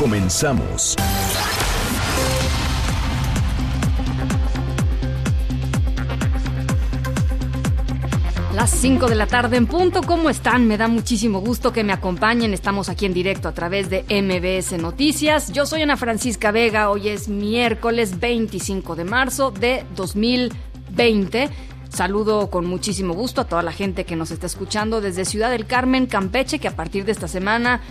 Comenzamos. Las 5 de la tarde en punto, ¿cómo están? Me da muchísimo gusto que me acompañen. Estamos aquí en directo a través de MBS Noticias. Yo soy Ana Francisca Vega. Hoy es miércoles 25 de marzo de 2020. Saludo con muchísimo gusto a toda la gente que nos está escuchando desde Ciudad del Carmen, Campeche, que a partir de esta semana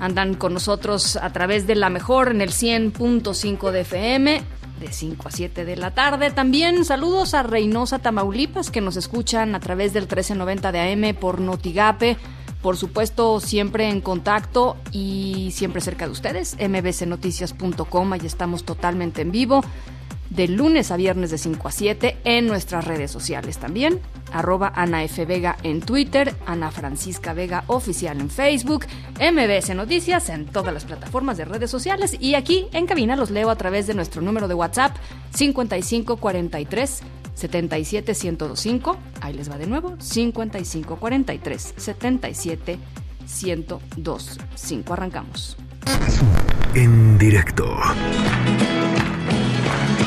andan con nosotros a través de la mejor en el 100.5 de FM de 5 a 7 de la tarde. También saludos a Reynosa, Tamaulipas, que nos escuchan a través del 1390 de AM por Notigape. Por supuesto, siempre en contacto y siempre cerca de ustedes. mbcnoticias.com, ahí estamos totalmente en vivo de lunes a viernes de 5 a 7 en nuestras redes sociales también. Arroba Ana F. Vega en Twitter, Ana Francisca Vega Oficial en Facebook, MBS Noticias en todas las plataformas de redes sociales y aquí en cabina los leo a través de nuestro número de WhatsApp 5543 77 1025. Ahí les va de nuevo 5543 77 1025. Arrancamos. En directo.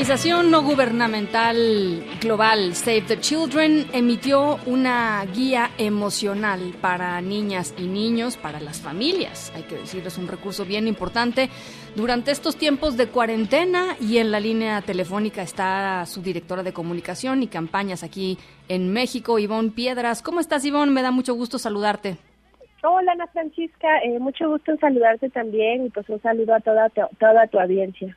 organización no gubernamental global Save the Children emitió una guía emocional para niñas y niños, para las familias. Hay que decir, es un recurso bien importante durante estos tiempos de cuarentena y en la línea telefónica está su directora de comunicación y campañas aquí en México, Ivonne Piedras. ¿Cómo estás, Ivonne? Me da mucho gusto saludarte. Hola Ana Francisca, eh, mucho gusto en saludarte también y pues un saludo a toda toda tu audiencia.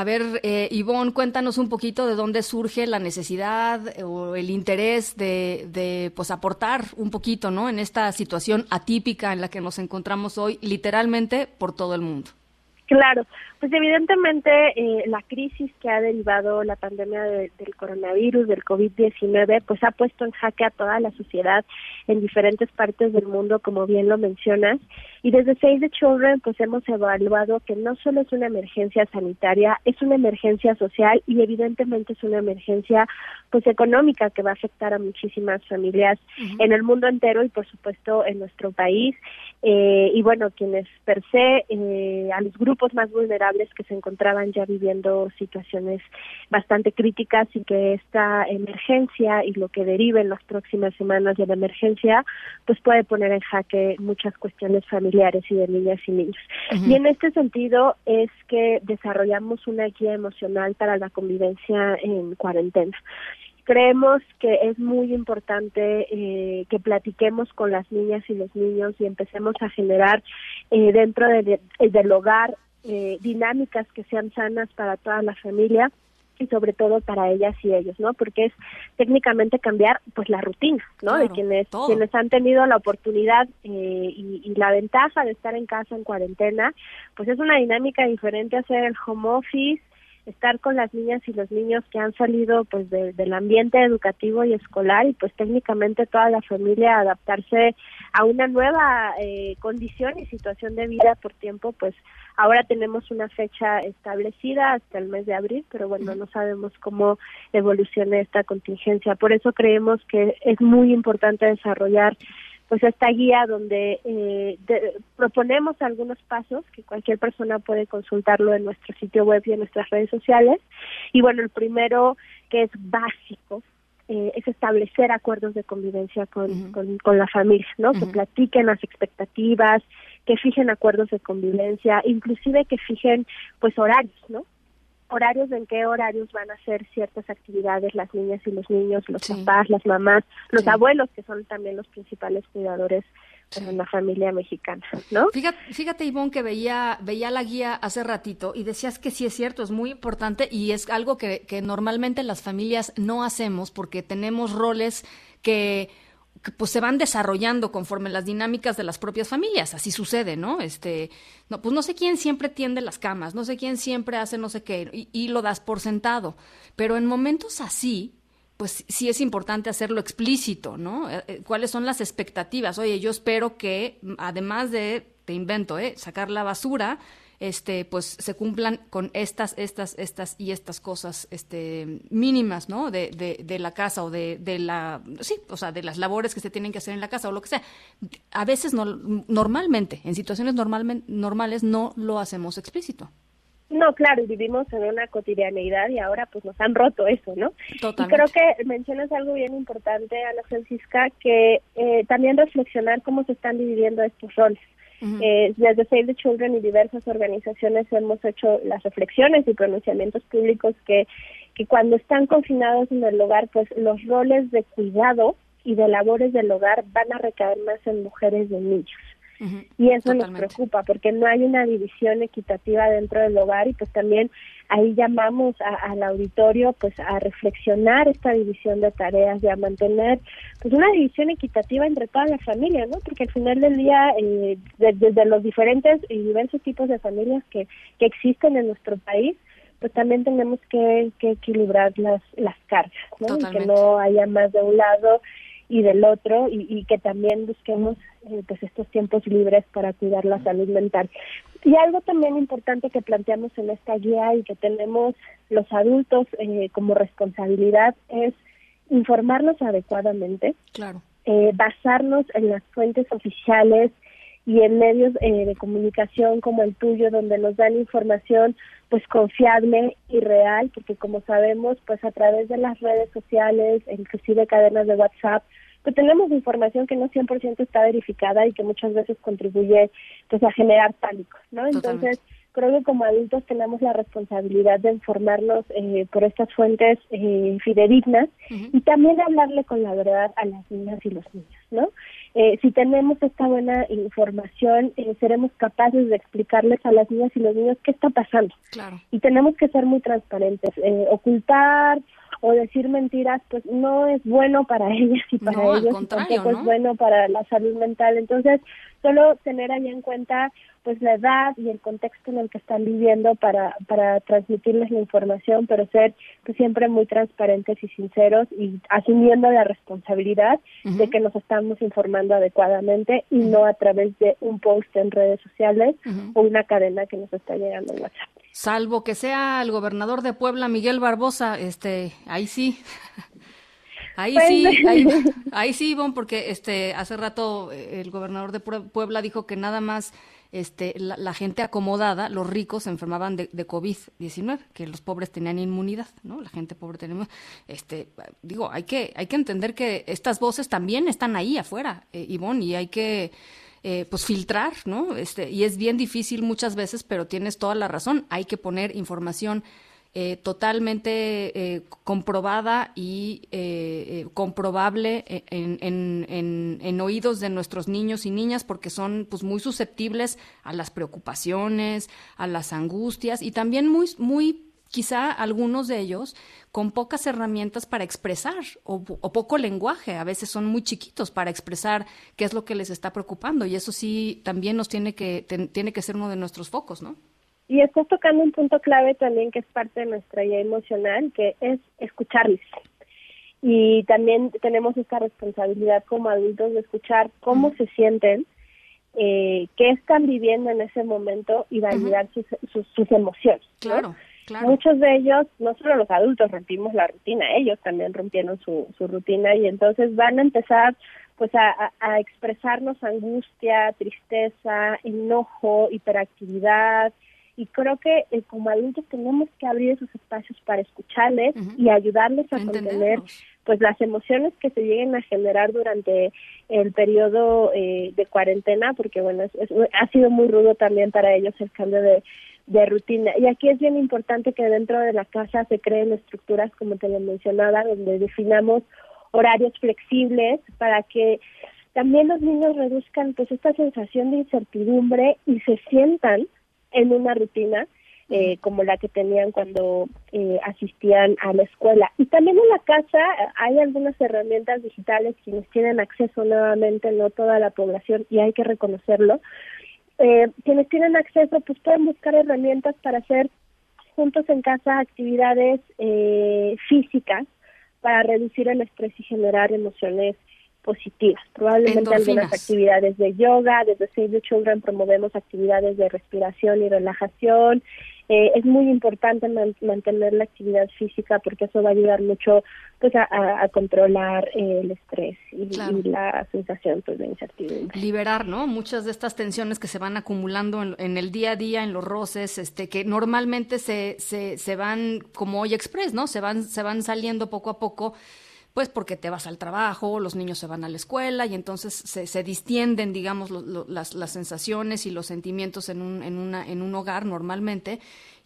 A ver, eh, Ivonne, cuéntanos un poquito de dónde surge la necesidad eh, o el interés de, de, pues, aportar un poquito, ¿no? En esta situación atípica en la que nos encontramos hoy, literalmente por todo el mundo. Claro, pues evidentemente eh, la crisis que ha derivado la pandemia de, del coronavirus, del COVID-19, pues ha puesto en jaque a toda la sociedad en diferentes partes del mundo, como bien lo mencionas. Y desde Save the Children, pues hemos evaluado que no solo es una emergencia sanitaria, es una emergencia social y evidentemente es una emergencia pues económica que va a afectar a muchísimas familias uh -huh. en el mundo entero y por supuesto en nuestro país. Eh, y bueno, quienes per se, eh, a los grupos más vulnerables que se encontraban ya viviendo situaciones bastante críticas y que esta emergencia y lo que derive en las próximas semanas de la emergencia, pues puede poner en jaque muchas cuestiones familiares y de niñas y niños. Uh -huh. Y en este sentido es que desarrollamos una guía emocional para la convivencia en cuarentena creemos que es muy importante eh, que platiquemos con las niñas y los niños y empecemos a generar eh, dentro de, de, del hogar eh, dinámicas que sean sanas para toda la familia y sobre todo para ellas y ellos, ¿no? Porque es técnicamente cambiar pues la rutina, ¿no? Claro, de quienes todo. quienes han tenido la oportunidad eh, y, y, la ventaja de estar en casa en cuarentena, pues es una dinámica diferente hacer el home office, estar con las niñas y los niños que han salido pues de, del ambiente educativo y escolar y pues técnicamente toda la familia adaptarse a una nueva eh, condición y situación de vida por tiempo pues ahora tenemos una fecha establecida hasta el mes de abril pero bueno no sabemos cómo evolucione esta contingencia. Por eso creemos que es muy importante desarrollar pues esta guía donde eh, de- proponemos algunos pasos que cualquier persona puede consultarlo en nuestro sitio web y en nuestras redes sociales. Y bueno, el primero que es básico eh, es establecer acuerdos de convivencia con, con, con la familia, ¿no? Que platiquen las expectativas, que fijen acuerdos de convivencia, inclusive que fijen pues horarios, ¿no? Horarios en qué horarios van a hacer ciertas actividades las niñas y los niños, los papás, las mamás, los abuelos, que son también los principales cuidadores pues, en la familia mexicana, ¿no? Fíjate, fíjate Ivonne, que veía, veía la guía hace ratito y decías que sí es cierto, es muy importante y es algo que, que normalmente las familias no hacemos porque tenemos roles que, pues se van desarrollando conforme las dinámicas de las propias familias, así sucede, ¿no? Este, no, pues no sé quién siempre tiende las camas, no sé quién siempre hace no sé qué, y, lo das por sentado, pero en momentos así, pues sí es importante hacerlo explícito, ¿no? Eh, eh, ¿Cuáles son las expectativas? Oye, yo espero que, además de, te invento, ¿eh? Sacar la basura, este, pues se cumplan con estas, estas, estas y estas cosas, este, mínimas, ¿no? De, de, de la casa o de, de la, sí, o sea, de las labores que se tienen que hacer en la casa o lo que sea. A veces, no, normalmente, en situaciones normalmente, normales, no lo hacemos explícito. No, claro, y vivimos en una cotidianeidad y ahora pues nos han roto eso, ¿no? Totalmente. Y creo que mencionas algo bien importante, Ana Francisca, que eh, también reflexionar cómo se están dividiendo estos roles. Eh, desde Save the Children y diversas organizaciones hemos hecho las reflexiones y pronunciamientos públicos que, que cuando están confinados en el hogar, pues los roles de cuidado y de labores del hogar van a recaer más en mujeres y Y eso nos preocupa porque no hay una división equitativa dentro del hogar y pues también ahí llamamos a- al auditorio pues a reflexionar esta división de tareas y a mantener pues una división equitativa entre toda la familia, ¿no? Porque al final del día eh, de- desde los diferentes y diversos tipos de familias que, que existen en nuestro país pues también tenemos que, que equilibrar las, las cargas, ¿no? Y que no haya más de un lado y del otro y, y que también busquemos eh, pues estos tiempos libres para cuidar la salud mental. Y algo también importante que planteamos en esta guía y que tenemos los adultos eh, como responsabilidad es informarnos adecuadamente, Claro. eh, basarnos en las fuentes oficiales y en medios eh, de comunicación como el tuyo, donde nos dan información pues confiable y real, porque como sabemos, pues a través de las redes sociales, inclusive cadenas de WhatsApp, pues tenemos información que no 100% está verificada y que muchas veces contribuye pues a generar pánico, ¿no? Entonces, creo que como adultos tenemos la responsabilidad de informarnos eh, por estas fuentes eh, fidedignas y también hablarle con la verdad a las niñas y los niños, ¿no? Eh, si tenemos esta buena información, eh, seremos capaces de explicarles a las niñas y los niños qué está pasando. Claro. Y tenemos que ser muy transparentes. Eh, ocultar o decir mentiras, pues no es bueno para ellas y para No, ellos, y tampoco ¿no? es bueno para la salud mental. Entonces, solo tener ahí en cuenta pues la edad y el contexto en el que están viviendo para, para transmitirles la información, pero ser pues, siempre muy transparentes y sinceros y asumiendo la responsabilidad de que nos estamos informando adecuadamente y no a través de un post en redes sociales o una cadena que nos está llegando en WhatsApp. Salvo que sea el gobernador de Puebla, Miguel Barbosa, este, ahí sí. Ahí Pues- sí, ahí, ahí sí, Ivonne, porque este, hace rato eh, el gobernador de Pue- Puebla dijo que nada más este, la, la gente acomodada, los ricos, se enfermaban de, de COVID-19, que los pobres tenían inmunidad, ¿no? La gente pobre tenía inmunidad. Este, digo, hay que, hay que entender que estas voces también están ahí afuera, eh, Ivonne, y hay que eh, pues filtrar, ¿no? Este, y es bien difícil muchas veces, pero tienes toda la razón. Hay que poner información eh, totalmente eh, comprobada y eh, eh, comprobable en, en, en, en oídos de nuestros niños y niñas porque son pues muy susceptibles a las preocupaciones, a las angustias y también muy, muy quizá algunos de ellos con pocas herramientas para expresar o, o, poco lenguaje, a veces son muy chiquitos para expresar qué es lo que les está preocupando y eso sí también nos tiene que ten, tiene que ser uno de nuestros focos, ¿no? Y estás tocando un punto clave también que es parte de nuestra guía emocional, que es escucharles. Y también tenemos esta responsabilidad como adultos de escuchar cómo uh -huh. se sienten, eh, qué están viviendo en ese momento y validar uh -huh. sus, sus, sus, emociones. Claro. ¿no? Claro. Muchos de ellos, no solo los adultos rompimos la rutina, ellos también rompieron su, su rutina y entonces van a empezar pues a, a- a expresarnos angustia, tristeza, enojo, hiperactividad. Y creo que eh, como adultos tenemos que abrir esos espacios para escucharles y ayudarles a contener pues las emociones que se lleguen a generar durante el periodo eh, de cuarentena, porque bueno, es- es- ha sido muy rudo también para ellos el cambio de, de rutina. Y aquí es bien importante que dentro de la casa se creen estructuras, como te lo mencionaba, donde definamos horarios flexibles para que también los niños reduzcan pues esta sensación de incertidumbre y se sientan en una rutina eh, como la que tenían cuando eh, asistían a la escuela. Y también en la casa eh, hay algunas herramientas digitales quienes tienen acceso nuevamente, no toda la población, y hay que reconocerlo. Eh, quienes tienen acceso pues pueden buscar herramientas para hacer juntos en casa actividades eh, físicas para reducir el estrés y generar emociones positivas. Probablemente algunas actividades de yoga, desde Save the Children promovemos actividades de respiración y relajación. Eh, es muy importante man- mantener la actividad física porque eso va a ayudar mucho pues a, a- a controlar eh, el estrés y, Claro. y la sensación pues de incertidumbre. liberar, ¿no? Muchas de estas tensiones que se van acumulando en, en el día a día, en los roces, este, que normalmente se, se, se van como hoy express, ¿no? Se van, se van saliendo poco a poco, pues porque te vas al trabajo, los niños se van a la escuela y entonces se, se distienden, digamos, lo- las, las sensaciones y los sentimientos en un, en una, en un hogar normalmente.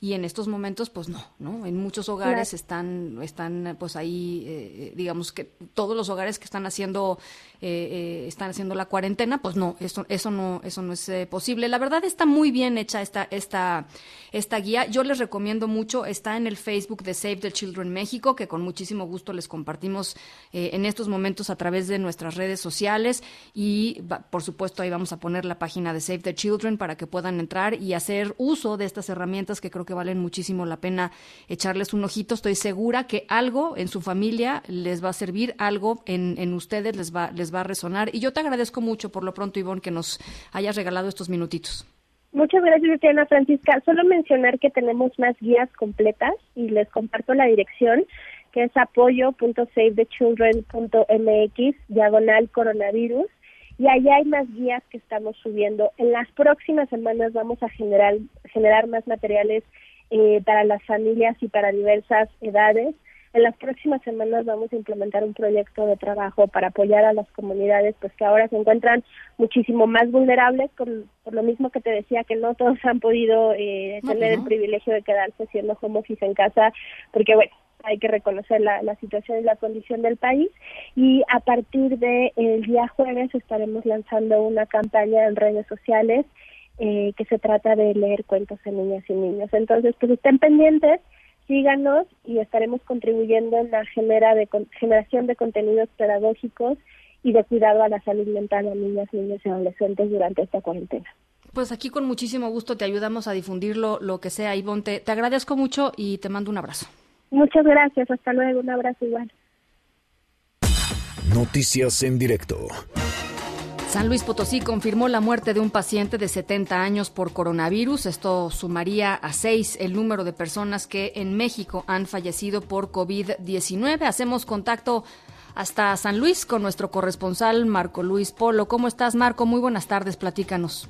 Y en estos momentos, pues no, ¿no? En muchos hogares Claro. están, están, pues ahí, eh, digamos que todos los hogares que están haciendo, eh, eh, están haciendo la cuarentena, pues no, eso, eso no, eso no es eh, posible. La verdad está muy bien hecha esta, esta, esta guía. Yo les recomiendo mucho, está en el Facebook de Save the Children México, que con muchísimo gusto les compartimos en estos momentos a través de nuestras redes sociales y por supuesto ahí vamos a poner la página de Save the Children para que puedan entrar y hacer uso de estas herramientas que creo que valen muchísimo la pena echarles un ojito. Estoy segura que algo en su familia les va a servir, algo en, en ustedes les va, les va a resonar. Y yo te agradezco mucho por lo pronto, Ivonne, que nos hayas regalado estos minutitos. Muchas gracias, Ana Francisca. Solo mencionar que tenemos más guías completas y les comparto la dirección, que es apoyo.savethechildren.mx, diagonal coronavirus. Y allá hay más guías que estamos subiendo. En las próximas semanas vamos a generar, generar más materiales eh, para las familias y para diversas edades. En las próximas semanas vamos a implementar un proyecto de trabajo para apoyar a las comunidades pues que ahora se encuentran muchísimo más vulnerables por, por lo mismo que te decía que no todos han podido eh, No, tener no. el privilegio de quedarse siendo home office en casa porque bueno hay que reconocer la, la situación y la condición del país y a partir de el día jueves estaremos lanzando una campaña en redes sociales eh, que se trata de leer cuentos a niñas y niños. Entonces, pues estén pendientes, síganos y estaremos contribuyendo en la genera de, con- generación de contenidos pedagógicos y de cuidado a la salud mental a niñas, niños y adolescentes durante esta cuarentena. Pues aquí con muchísimo gusto te ayudamos a difundirlo, lo que sea, Ivonne. Te, te agradezco mucho y te mando un abrazo. Muchas gracias, hasta luego, un abrazo igual. Noticias en directo. San Luis Potosí confirmó la muerte de un paciente de 70 años por coronavirus. Esto sumaría a seis el número de personas que en México han fallecido por COVID-19. Hacemos contacto hasta San Luis con nuestro corresponsal Marco Luis Polo. ¿Cómo estás, Marco? Muy buenas tardes, platícanos.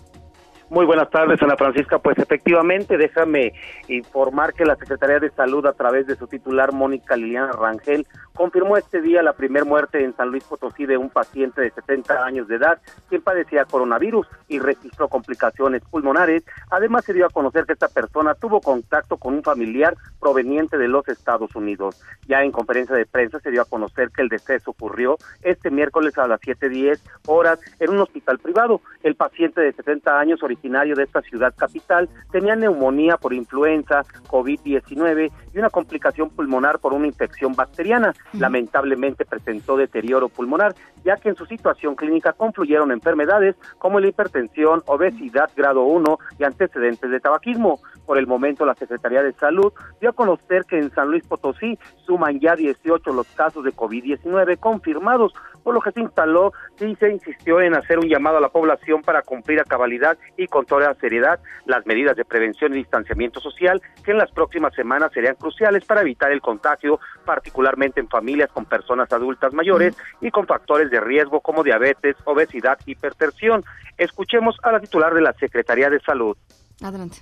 Muy buenas tardes, Ana Francisca. Pues efectivamente, déjame informar que la Secretaría de Salud, a través de su titular, Mónica Liliana Rangel, confirmó este día la primer muerte en San Luis Potosí de un paciente de 70 años de edad, quien padecía coronavirus y registró complicaciones pulmonares. Además, se dio a conocer que esta persona tuvo contacto con un familiar proveniente de los Estados Unidos. Ya en conferencia de prensa se dio a conocer que el deceso ocurrió este miércoles a las 7.10 horas en un hospital privado. El paciente de 70 años, de esta ciudad capital, tenía neumonía por influenza, COVID-19 y una complicación pulmonar por una infección bacteriana. Lamentablemente presentó deterioro pulmonar, ya que en su situación clínica confluyeron enfermedades como la hipertensión, obesidad grado 1 y antecedentes de tabaquismo. Por el momento, la Secretaría de Salud dio a conocer que en San Luis Potosí suman ya 18 los casos de COVID-19 confirmados, por lo que se instaló y se insistió en hacer un llamado a la población para cumplir a cabalidad y y con toda seriedad las medidas de prevención y distanciamiento social que en las próximas semanas serían cruciales para evitar el contagio, particularmente en familias con personas adultas mayores y con factores de riesgo como diabetes, obesidad, hipertensión. Escuchemos a la titular de la Secretaría de Salud. Adelante.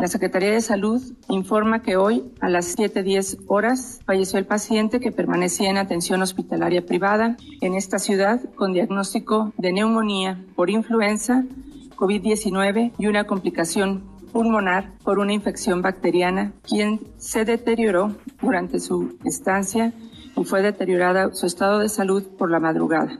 La Secretaría de Salud informa que hoy a las 7.10 horas falleció el paciente que permanecía en atención hospitalaria privada en esta ciudad con diagnóstico de neumonía por influenza, COVID-19 y una complicación pulmonar por una infección bacteriana, quien se deterioró durante su estancia y fue deteriorada su estado de salud por la madrugada.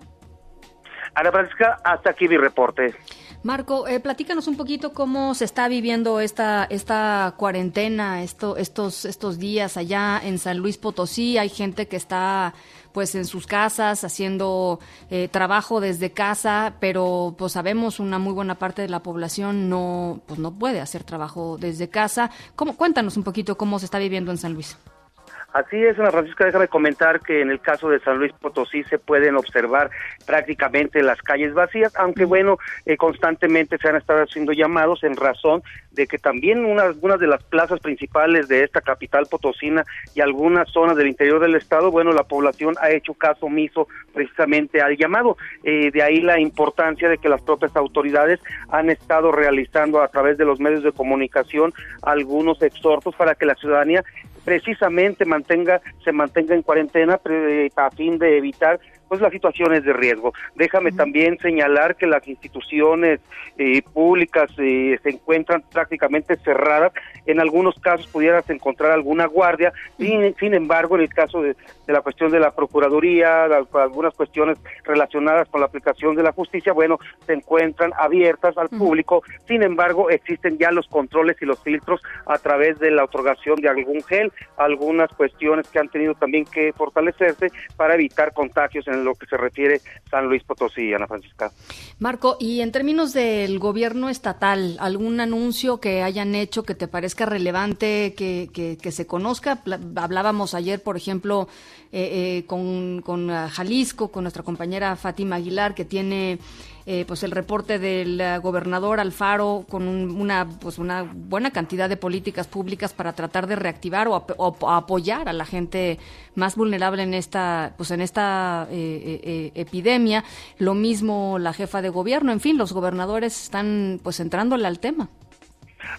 Ana Francisca, hasta aquí mi reporte. Marco, eh, platícanos un poquito cómo se está viviendo esta esta cuarentena, esto, estos estos días allá en San Luis Potosí. Hay gente que está pues en sus casas haciendo eh, trabajo desde casa, pero pues sabemos una muy buena parte de la población no pues no puede hacer trabajo desde casa. ¿Cómo, cuéntanos un poquito cómo se está viviendo en San Luis. Así es, Ana Francisca, déjame comentar que en el caso de San Luis Potosí se pueden observar prácticamente las calles vacías, aunque bueno, eh, constantemente se han estado haciendo llamados en razón de que también unas, algunas de las plazas principales de esta capital potosina y algunas zonas del interior del estado, bueno, la población ha hecho caso omiso precisamente al llamado. Eh, de ahí la importancia de que las propias autoridades han estado realizando a través de los medios de comunicación algunos exhortos para que la ciudadanía precisamente mantenga se mantenga en cuarentena a fin de evitar pues las situaciones de riesgo. Déjame también señalar que las instituciones eh, públicas eh, se encuentran prácticamente cerradas. En algunos casos pudieras encontrar alguna guardia. Sin, sin embargo, en el caso de, de, la cuestión de la Procuraduría, algunas cuestiones relacionadas con la aplicación de la justicia, bueno, se encuentran abiertas al público. Sin embargo, existen ya los controles y los filtros a través de la otorgación de algún gel, algunas cuestiones que han tenido también que fortalecerse para evitar contagios en lo que se refiere San Luis Potosí, Ana Francisca. Marco, y en términos del gobierno estatal, ¿algún anuncio que hayan hecho que te parezca relevante que, que, que se conozca? Hablábamos ayer, por ejemplo, eh, eh, con, con Jalisco, con nuestra compañera Fátima Aguilar, que tiene eh, pues el reporte del uh, gobernador Alfaro con un, una pues una buena cantidad de políticas públicas para tratar de reactivar o apoyar a la gente más vulnerable en esta pues en esta eh, eh, epidemia. Lo mismo la jefa de gobierno. En fin los gobernadores están pues entrándole al tema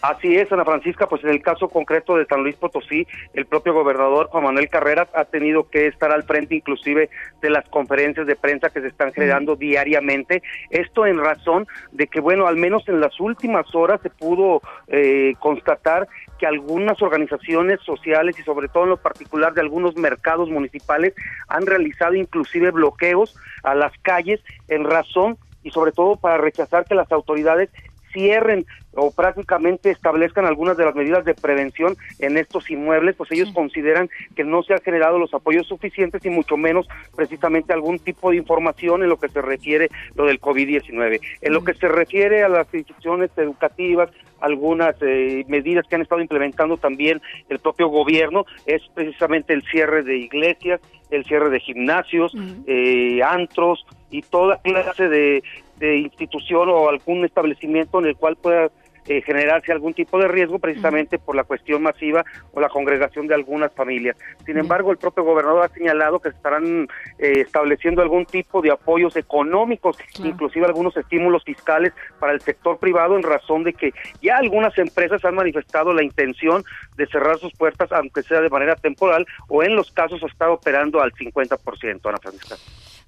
Así es, Ana Francisca, pues en el caso concreto de San Luis Potosí, el propio gobernador Juan Manuel Carreras ha tenido que estar al frente inclusive de las conferencias de prensa que se están generando diariamente. Esto en razón de que, bueno, al menos en las últimas horas se pudo eh, constatar que algunas organizaciones sociales y sobre todo en lo particular de algunos mercados municipales han realizado inclusive bloqueos a las calles en razón y sobre todo para rechazar que las autoridades cierren o prácticamente establezcan algunas de las medidas de prevención en estos inmuebles, pues ellos sí. consideran que no se han generado los apoyos suficientes y mucho menos precisamente algún tipo de información en lo que se refiere lo del COVID-19. En lo que se refiere a las instituciones educativas, algunas eh, medidas que han estado implementando también el propio gobierno es precisamente el cierre de iglesias, el cierre de gimnasios, uh -huh. eh, antros y toda clase de, de institución o algún establecimiento en el cual pueda eh, generarse algún tipo de riesgo precisamente por la cuestión masiva o la congregación de algunas familias. Sin embargo, el propio gobernador ha señalado que se estarán eh, estableciendo algún tipo de apoyos económicos, inclusive algunos estímulos fiscales para el sector privado en razón de que ya algunas empresas han manifestado la intención de cerrar sus puertas, aunque sea de manera temporal, o en los casos está operando al 50%, Ana Francisca.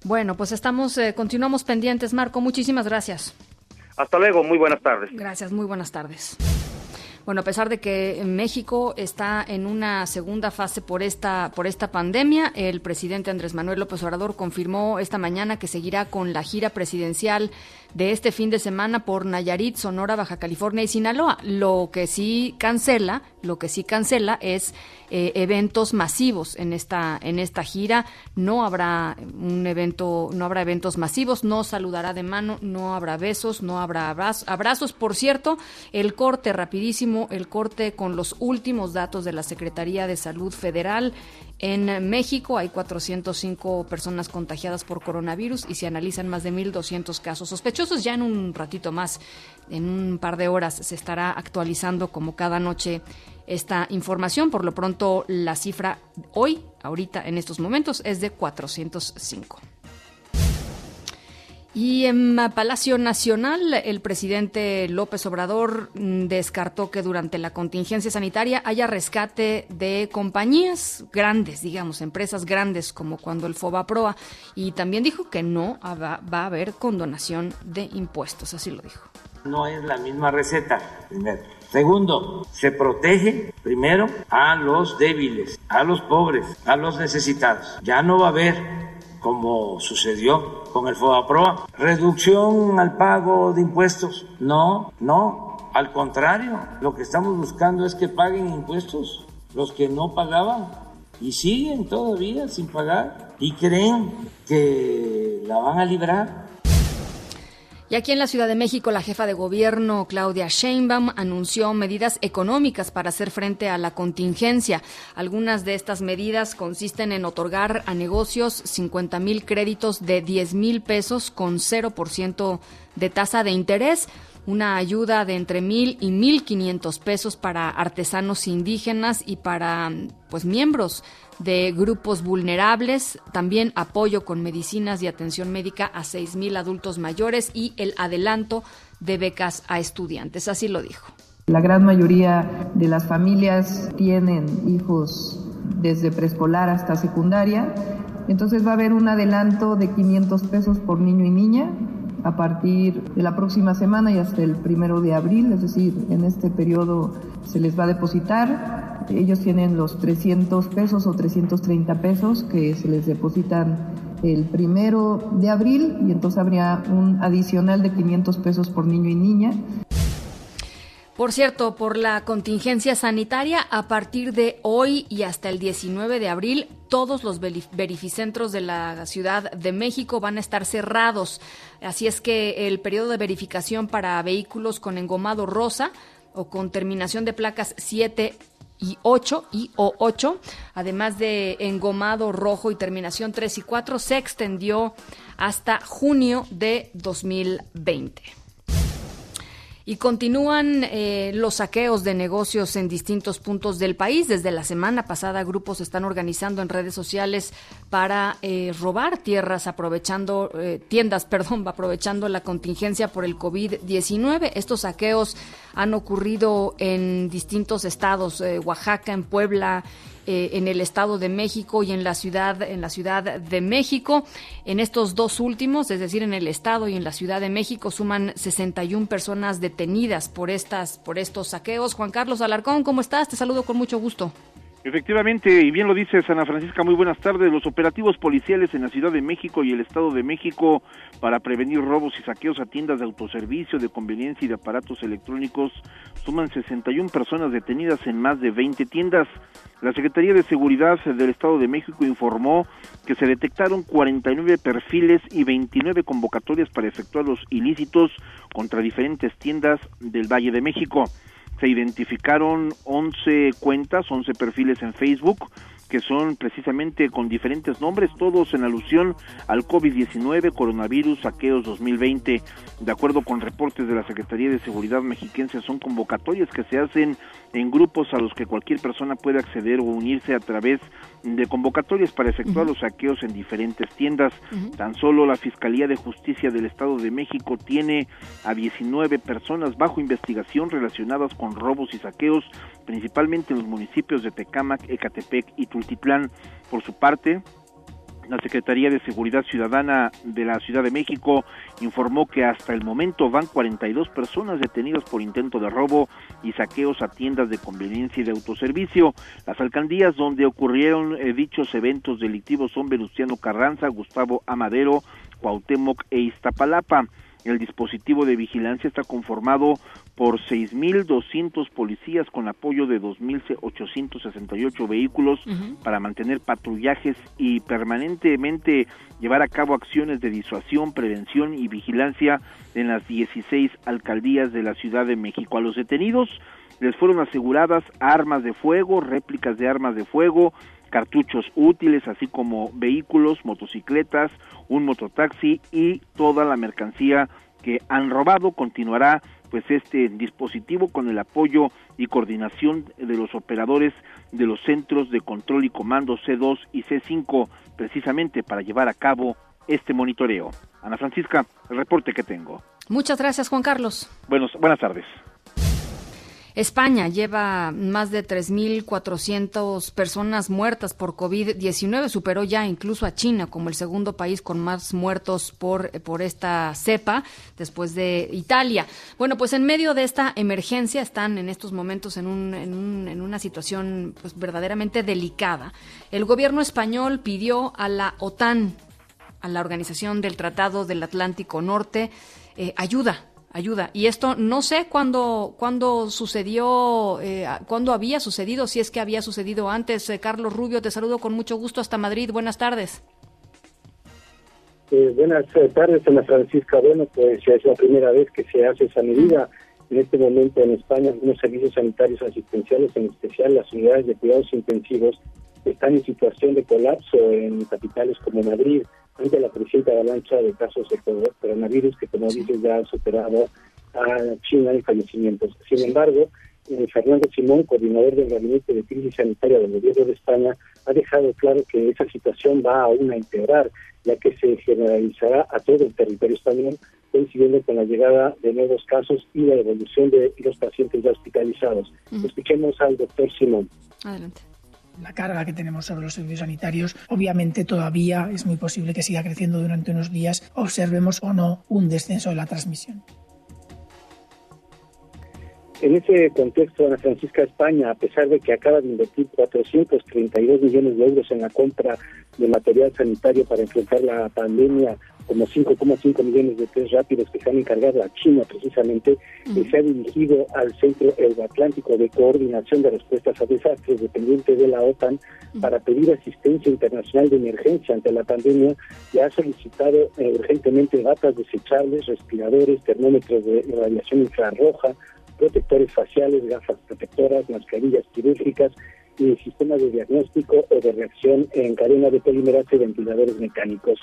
Bueno, pues estamos, eh, continuamos pendientes. Marco, muchísimas gracias. Hasta luego, muy buenas tardes. Gracias, muy buenas tardes. Bueno, a pesar de que México está en una segunda fase por esta, por esta pandemia, el presidente Andrés Manuel López Obrador confirmó esta mañana que seguirá con la gira presidencial de este fin de semana por Nayarit, Sonora, Baja California y Sinaloa. Lo que sí cancela, lo que sí cancela es eh, eventos masivos en esta en esta gira. No habrá un evento, no habrá eventos masivos, no saludará de mano, no habrá besos, no habrá abrazos. abrazos. Por cierto, el corte rapidísimo, el corte con los últimos datos de la Secretaría de Salud Federal. En México hay 405 personas contagiadas por coronavirus y se analizan más de 1.200 casos sospechosos. Ya en un ratito más, en un par de horas, se estará actualizando como cada noche esta información. Por lo pronto, la cifra hoy, ahorita, en estos momentos, es de 405. Y en Palacio Nacional, el presidente López Obrador mm, descartó que durante la contingencia sanitaria haya rescate de compañías grandes, digamos, empresas grandes como cuando el FOBAPROA, y también dijo que no va, a haber condonación de impuestos, así lo dijo. No es la misma receta, primero. Segundo, se protege primero a los débiles, a los pobres, a los necesitados. Ya no va a haber como sucedió con el FOBAPROA. Reducción al pago de impuestos. No, no, al contrario, lo que estamos buscando es que paguen impuestos los que no pagaban y siguen todavía sin pagar y creen que la van a librar y aquí en la Ciudad de México, la jefa de gobierno, Claudia Sheinbaum, anunció medidas económicas para hacer frente a la contingencia. Algunas de estas medidas consisten en otorgar a negocios 50 mil créditos de 10 mil pesos con 0% de tasa de interés una ayuda de entre mil y mil quinientos pesos para artesanos indígenas y para pues miembros de grupos vulnerables, también apoyo con medicinas y atención médica a seis mil adultos mayores y el adelanto de becas a estudiantes. Así lo dijo. La gran mayoría de las familias tienen hijos desde preescolar hasta secundaria, entonces va a haber un adelanto de 500 pesos por niño y niña a partir de la próxima semana y hasta el primero de abril, es decir, en este periodo se les va a depositar. Ellos tienen los 300 pesos o 330 pesos que se les depositan el primero de abril y entonces habría un adicional de 500 pesos por niño y niña. Por cierto, por la contingencia sanitaria, a partir de hoy y hasta el 19 de abril, todos los verificentros de la Ciudad de México van a estar cerrados. Así es que el periodo de verificación para vehículos con engomado rosa o con terminación de placas 7 y 8 y o 8, además de engomado rojo y terminación 3 y 4, se extendió hasta junio de 2020. Y continúan eh, los saqueos de negocios en distintos puntos del país. Desde la semana pasada, grupos están organizando en redes sociales para eh, robar tierras, aprovechando eh, tiendas, perdón, aprovechando la contingencia por el COVID-19. Estos saqueos han ocurrido en distintos estados, Oaxaca, en Puebla, eh, en el Estado de México y en la ciudad en la Ciudad de México. En estos dos últimos, es decir, en el Estado y en la Ciudad de México, suman 61 personas detenidas por estas por estos saqueos. Juan Carlos Alarcón, ¿cómo estás? Te saludo con mucho gusto. Efectivamente, y bien lo dice Ana Francisca, muy buenas tardes. Los operativos policiales en la Ciudad de México y el Estado de México para prevenir robos y saqueos a tiendas de autoservicio, de conveniencia y de aparatos electrónicos suman 61 personas detenidas en más de 20 tiendas. La Secretaría de Seguridad del Estado de México informó que se detectaron 49 perfiles y 29 convocatorias para efectuar los ilícitos contra diferentes tiendas del Valle de México se identificaron 11 cuentas, 11 perfiles en Facebook que son precisamente con diferentes nombres, todos en alusión al COVID-19, coronavirus, saqueos 2020. De acuerdo con reportes de la Secretaría de Seguridad Mexiquense, son convocatorias que se hacen en grupos a los que cualquier persona puede acceder o unirse a través de convocatorias para efectuar los saqueos en diferentes tiendas. Tan solo la Fiscalía de Justicia del Estado de México tiene a 19 personas bajo investigación relacionadas con robos y saqueos, principalmente en los municipios de Tecámac, Ecatepec y Tultitlán. Por su parte, la Secretaría de Seguridad Ciudadana de la Ciudad de México informó que hasta el momento van 42 personas detenidas por intento de robo y saqueos a tiendas de conveniencia y de autoservicio. Las alcaldías donde ocurrieron eh, dichos eventos delictivos son Venustiano Carranza, Gustavo Amadero, Cuauhtémoc e Iztapalapa. El dispositivo de vigilancia está conformado por 6.200 policías con apoyo de 2.868 vehículos para mantener patrullajes y permanentemente llevar a cabo acciones de disuasión, prevención y vigilancia en las 16 alcaldías de la Ciudad de México. A los detenidos les fueron aseguradas armas de fuego, réplicas de armas de fuego, cartuchos útiles, así como vehículos, motocicletas, un mototaxi y toda la mercancía que han robado. Continuará pues este dispositivo con el apoyo y coordinación de los operadores de los centros de control y comando C2 y C5 precisamente para llevar a cabo este monitoreo. Ana Francisca, el reporte que tengo. Muchas gracias, Juan Carlos. Buenos, buenas tardes. España lleva más de 3.400 personas muertas por COVID-19, superó ya incluso a China como el segundo país con más muertos por, por esta cepa, después de Italia. Bueno, pues en medio de esta emergencia están en estos momentos en, un, en, un, en una situación pues, verdaderamente delicada. El gobierno español pidió a la OTAN, a la Organización del Tratado del Atlántico Norte, eh, ayuda ayuda. Y esto no sé cuándo, cuándo sucedió, eh, cuándo había sucedido, si es que había sucedido antes. Eh, Carlos Rubio, te saludo con mucho gusto hasta Madrid. Buenas tardes. Eh, buenas tardes, Ana Francisca. Bueno, pues ya es la primera vez que se hace esa medida. En este momento en España, algunos servicios sanitarios asistenciales, en especial las unidades de cuidados intensivos, están en situación de colapso en capitales como Madrid ante la creciente avalancha de casos de coronavirus que, como dices, ya han superado a China en fallecimientos. Sin embargo, eh, Fernando Simón, coordinador del Gabinete de Crisis Sanitaria del Gobierno de España, ha dejado claro que esa situación va aún a empeorar, ya que se generalizará a todo el territorio español, coincidiendo con la llegada de nuevos casos y la evolución de los pacientes ya hospitalizados. Escuchemos al doctor Simón. Adelante la carga que tenemos sobre los servicios sanitarios, obviamente todavía es muy posible que siga creciendo durante unos días, observemos o no un descenso de la transmisión. En ese contexto, Ana Francisca España, a pesar de que acaba de invertir 432 millones de euros en la compra de material sanitario para enfrentar la pandemia, como 5,5 millones de test rápidos que se han encargado a China precisamente, y se ha dirigido al Centro Euroatlántico de Coordinación de Respuestas a Desastres, dependiente de la OTAN, para pedir asistencia internacional de emergencia ante la pandemia, y ha solicitado eh, urgentemente batas desechables, respiradores, termómetros de radiación infrarroja, protectores faciales, gafas protectoras, mascarillas quirúrgicas y sistemas de diagnóstico o de reacción en cadena de polimerasa y ventiladores mecánicos.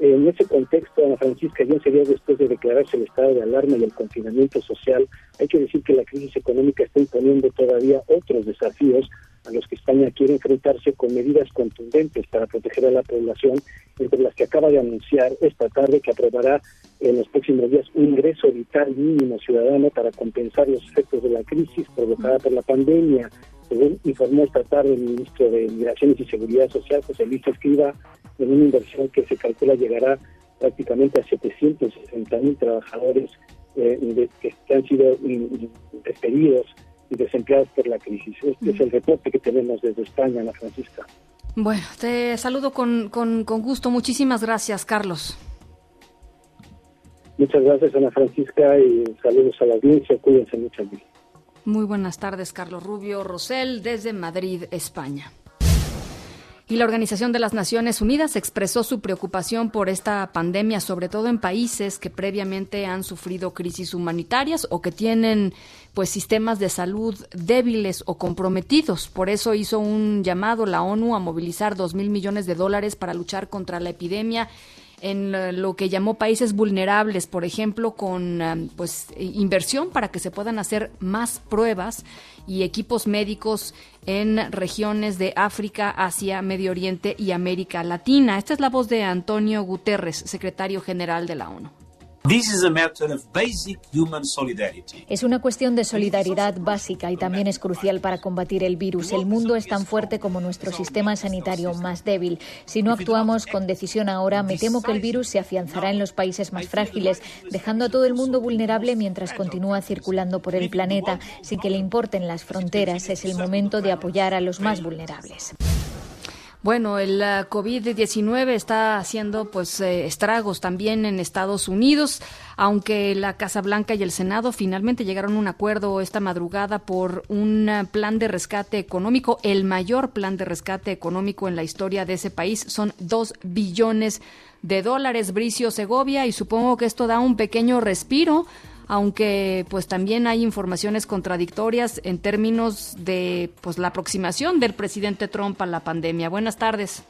En ese contexto, Ana Francisca, ya sería después de declararse el estado de alarma y el confinamiento social, hay que decir que la crisis económica está imponiendo todavía otros desafíos a los que España quiere enfrentarse con medidas contundentes para proteger a la población, entre las que acaba de anunciar esta tarde que aprobará en los próximos días un ingreso vital mínimo ciudadano para compensar los efectos de la crisis provocada por la pandemia. Según informó esta tarde el ministro de Migraciones y Seguridad Social, José Luis Escriba, en una inversión que se calcula llegará prácticamente a 760 mil trabajadores eh, que han sido despedidos y desempleados por la crisis. Este es el reporte que tenemos desde España, Ana Francisca. Bueno, te saludo con, con, con gusto. Muchísimas gracias, Carlos. Muchas gracias, Ana Francisca, y saludos a la audiencia. Cuídense mucho. Muy buenas tardes, Carlos Rubio Rosell, desde Madrid, España. Y la Organización de las Naciones Unidas expresó su preocupación por esta pandemia, sobre todo en países que previamente han sufrido crisis humanitarias o que tienen pues sistemas de salud débiles o comprometidos. Por eso hizo un llamado la ONU a movilizar dos mil millones de dólares para luchar contra la epidemia en lo que llamó países vulnerables, por ejemplo, con um, pues inversión para que se puedan hacer más pruebas y equipos médicos en regiones de África, Asia, Medio Oriente y América Latina. Esta es la voz de Antonio Guterres, secretario general de la ONU. Es una cuestión de solidaridad básica y también es crucial para combatir el virus. El mundo es tan fuerte como nuestro sistema sanitario más débil. Si no actuamos con decisión ahora, me temo que el virus se afianzará en los países más frágiles, dejando a todo el mundo vulnerable mientras continúa circulando por el planeta sin que le importen las fronteras. Es el momento de apoyar a los más vulnerables. Bueno, el uh, COVID-19 está haciendo pues eh, estragos también en Estados Unidos, aunque la Casa Blanca y el Senado finalmente llegaron a un acuerdo esta madrugada por un uh, plan de rescate económico, el mayor plan de rescate económico en la historia de ese país, son dos billones de dólares, Bricio Segovia, y supongo que esto da un pequeño respiro aunque pues también hay informaciones contradictorias en términos de pues la aproximación del presidente Trump a la pandemia. Buenas tardes.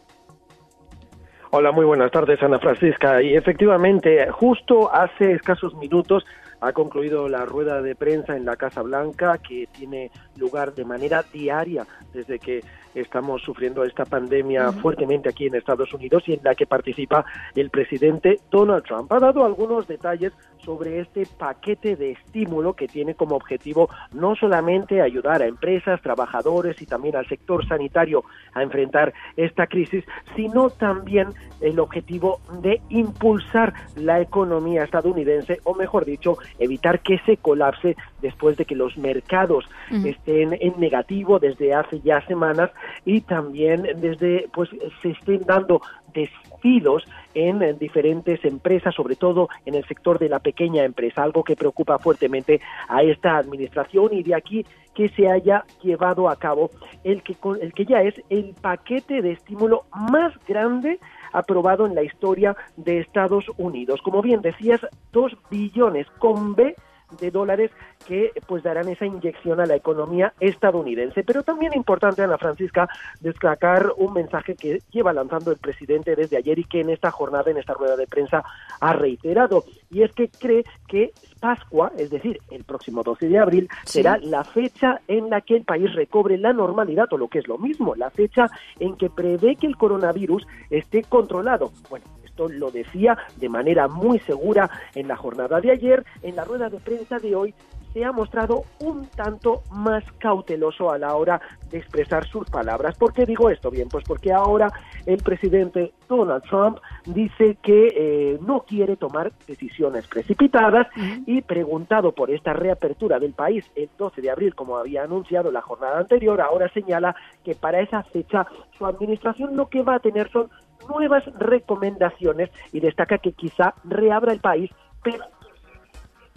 Hola, muy buenas tardes, Ana Francisca. Y efectivamente, justo hace escasos minutos ha concluido la rueda de prensa en la Casa Blanca que tiene lugar de manera diaria desde que estamos sufriendo esta pandemia fuertemente aquí en Estados Unidos y en la que participa el presidente Donald Trump. Ha dado algunos detalles sobre este paquete de estímulo que tiene como objetivo no solamente ayudar a empresas, trabajadores y también al sector sanitario a enfrentar esta crisis, sino también el objetivo de impulsar la economía estadounidense, o mejor dicho, evitar que se colapse después de que los mercados estén en negativo desde hace ya semanas y también desde pues se estén dando despidos en diferentes empresas, sobre todo en el sector de la pequeña empresa, algo que preocupa fuertemente a esta administración y de aquí que se haya llevado a cabo el que, el que ya es el paquete de estímulo más grande aprobado en la historia de Estados Unidos. Como bien decías, dos billones con B de dólares que pues darán esa inyección a la economía estadounidense. Pero también importante, Ana Francisca, destacar un mensaje que lleva lanzando el presidente desde ayer y que en esta jornada, en esta rueda de prensa, ha reiterado. Y es que cree que Pascua, es decir, el próximo 12 de abril, será la fecha en la que el país recobre la normalidad, o lo que es lo mismo, la fecha en que prevé que el coronavirus esté controlado. Bueno, esto lo decía de manera muy segura en la jornada de ayer, en la rueda de prensa de hoy se ha mostrado un tanto más cauteloso a la hora de expresar sus palabras. ¿Por qué digo esto? Bien, pues porque ahora el presidente Donald Trump dice que eh, no quiere tomar decisiones precipitadas y preguntado por esta reapertura del país el 12 de abril, como había anunciado la jornada anterior, ahora señala que para esa fecha su administración lo que va a tener son nuevas recomendaciones y destaca que quizá reabra el país, pero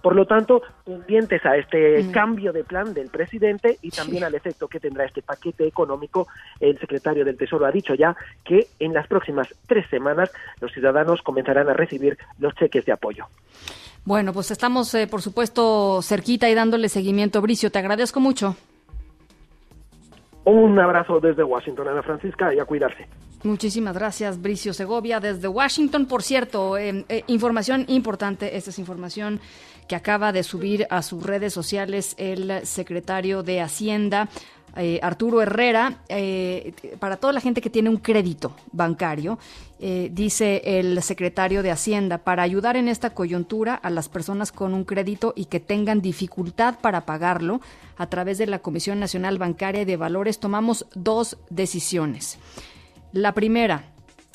por lo tanto, pendientes a este cambio de plan del presidente y también al efecto que tendrá este paquete económico, el secretario del Tesoro ha dicho ya que en las próximas tres semanas los ciudadanos comenzarán a recibir los cheques de apoyo. Bueno, pues estamos, eh, por supuesto, cerquita y dándole seguimiento. Bricio, te agradezco mucho. Un abrazo desde Washington, Ana Francisca, y a cuidarse. Muchísimas gracias, Bricio Segovia, desde Washington. Por cierto, eh, eh, información importante, esta es información que acaba de subir a sus redes sociales el secretario de Hacienda. eh, Arturo Herrera, eh, para toda la gente que tiene un crédito bancario, dice el secretario de Hacienda, para ayudar en esta coyuntura a las personas con un crédito y que tengan dificultad para pagarlo, a través de la Comisión Nacional Bancaria de Valores tomamos dos decisiones. La primera,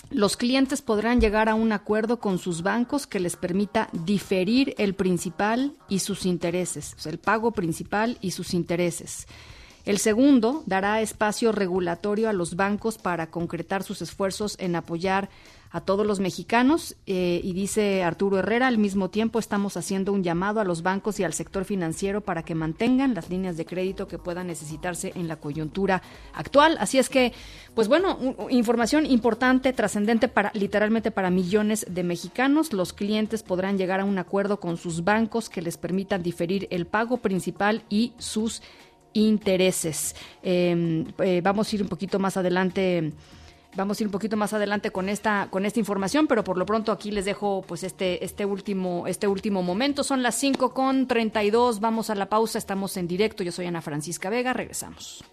los clientes podrán llegar a un acuerdo con sus bancos que les permita diferir el principal y sus intereses, o sea, el pago principal y sus intereses. El segundo dará espacio regulatorio a los bancos para concretar sus esfuerzos en apoyar a todos los mexicanos eh, y dice Arturo Herrera, al mismo tiempo estamos haciendo un llamado a los bancos y al sector financiero para que mantengan las líneas de crédito que puedan necesitarse en la coyuntura actual. Así es que, pues bueno, información importante, trascendente para literalmente para millones de mexicanos. Los clientes podrán llegar a un acuerdo con sus bancos que les permitan diferir el pago principal y sus intereses. Eh, eh, vamos a ir un poquito más adelante. Vamos a ir un poquito más adelante con esta con esta información, pero por lo pronto aquí les dejo pues este este último este último momento. Son las 5 con 32. Vamos a la pausa. Estamos en directo. Yo soy Ana Francisca Vega. Regresamos.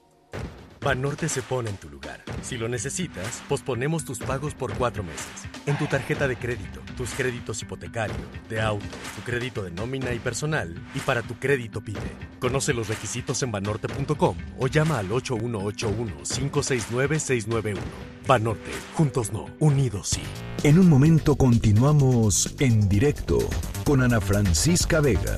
Banorte se pone en tu lugar. Si lo necesitas, posponemos tus pagos por cuatro meses. En tu tarjeta de crédito, tus créditos hipotecario, de auto, tu crédito de nómina y personal, y para tu crédito PYME. Conoce los requisitos en banorte.com o llama al 8181-569-691. Banorte, juntos no, unidos sí. En un momento continuamos en directo con Ana Francisca Vega.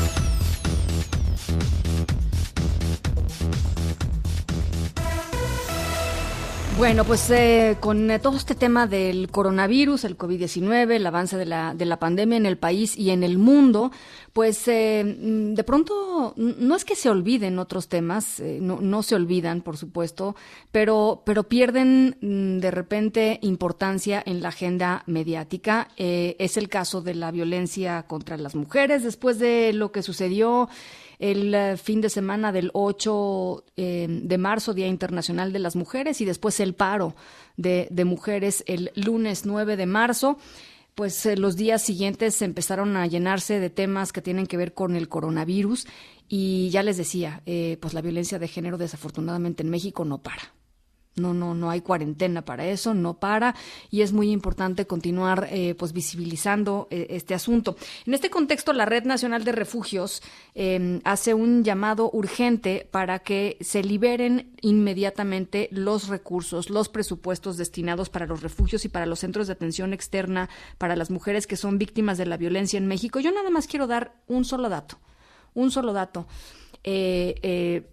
Bueno, pues eh, con eh, todo este tema del coronavirus, el COVID-19, el avance de la, de la pandemia en el país y en el mundo, pues eh, mm, de pronto no es que se olviden otros temas, eh, no, no, se olvidan, por supuesto, pero, pero pierden mm, de repente importancia en la agenda mediática. Eh, es el caso de la violencia contra las mujeres después de lo que sucedió el eh, fin de semana del 8 eh, de marzo, Día Internacional de las Mujeres, y después el paro de, de mujeres el lunes 9 de marzo pues eh, los días siguientes empezaron a llenarse de temas que tienen que ver con el coronavirus y ya les decía, eh, pues la violencia de género desafortunadamente en México no para. No, no, no hay cuarentena para eso, no para y es muy importante continuar eh, pues visibilizando eh, este asunto. En este contexto, la Red Nacional de Refugios eh, hace un llamado urgente para que se liberen inmediatamente los recursos, los presupuestos destinados para los refugios y para los centros de atención externa para las mujeres que son víctimas de la violencia en México. Yo nada más quiero dar un solo dato, un solo dato. Eh, eh,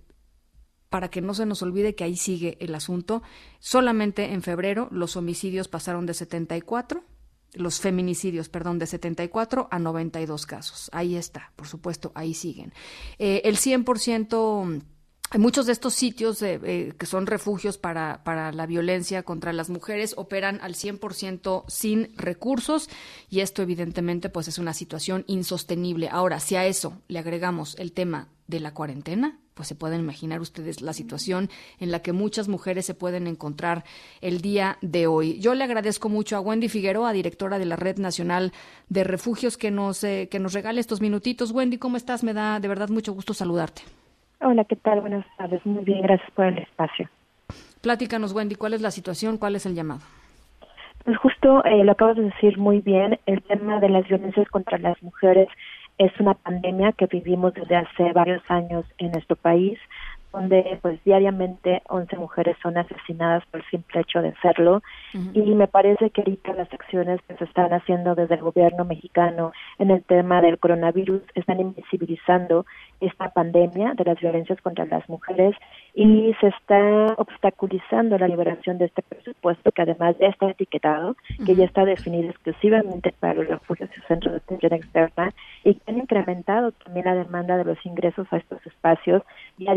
para que no se nos olvide que ahí sigue el asunto. Solamente en febrero los homicidios pasaron de 74, los feminicidios, perdón, de 74 a 92 casos. Ahí está, por supuesto, ahí siguen. Eh, el 100%... Muchos de estos sitios eh, que son refugios para, para, la violencia contra las mujeres operan al 100% sin recursos y esto evidentemente pues es una situación insostenible. Ahora, si a eso le agregamos el tema de la cuarentena, pues se pueden imaginar ustedes la situación en la que muchas mujeres se pueden encontrar el día de hoy. Yo le agradezco mucho a Wendy Figueroa, directora de la Red Nacional de Refugios, que nos, eh, que nos regale estos minutitos. Wendy, ¿cómo estás? Me da de verdad mucho gusto saludarte. Hola, ¿qué tal? Buenas tardes. Muy bien, gracias por el espacio. Platícanos, Wendy, ¿cuál es la situación? ¿Cuál es el llamado? Pues justo eh, lo acabas de decir muy bien, el tema de las violencias contra las mujeres es una pandemia que vivimos desde hace varios años en nuestro país, donde pues diariamente 11 mujeres son asesinadas por el simple hecho de serlo. Y me parece que ahorita las acciones que se están haciendo desde el gobierno mexicano en el tema del coronavirus están invisibilizando esta pandemia de las violencias contra las mujeres y se está obstaculizando la liberación de este presupuesto que además ya está etiquetado, que ya está definido exclusivamente para los refugios y centros de atención externa y que han incrementado también la demanda de los ingresos a estos espacios. Y a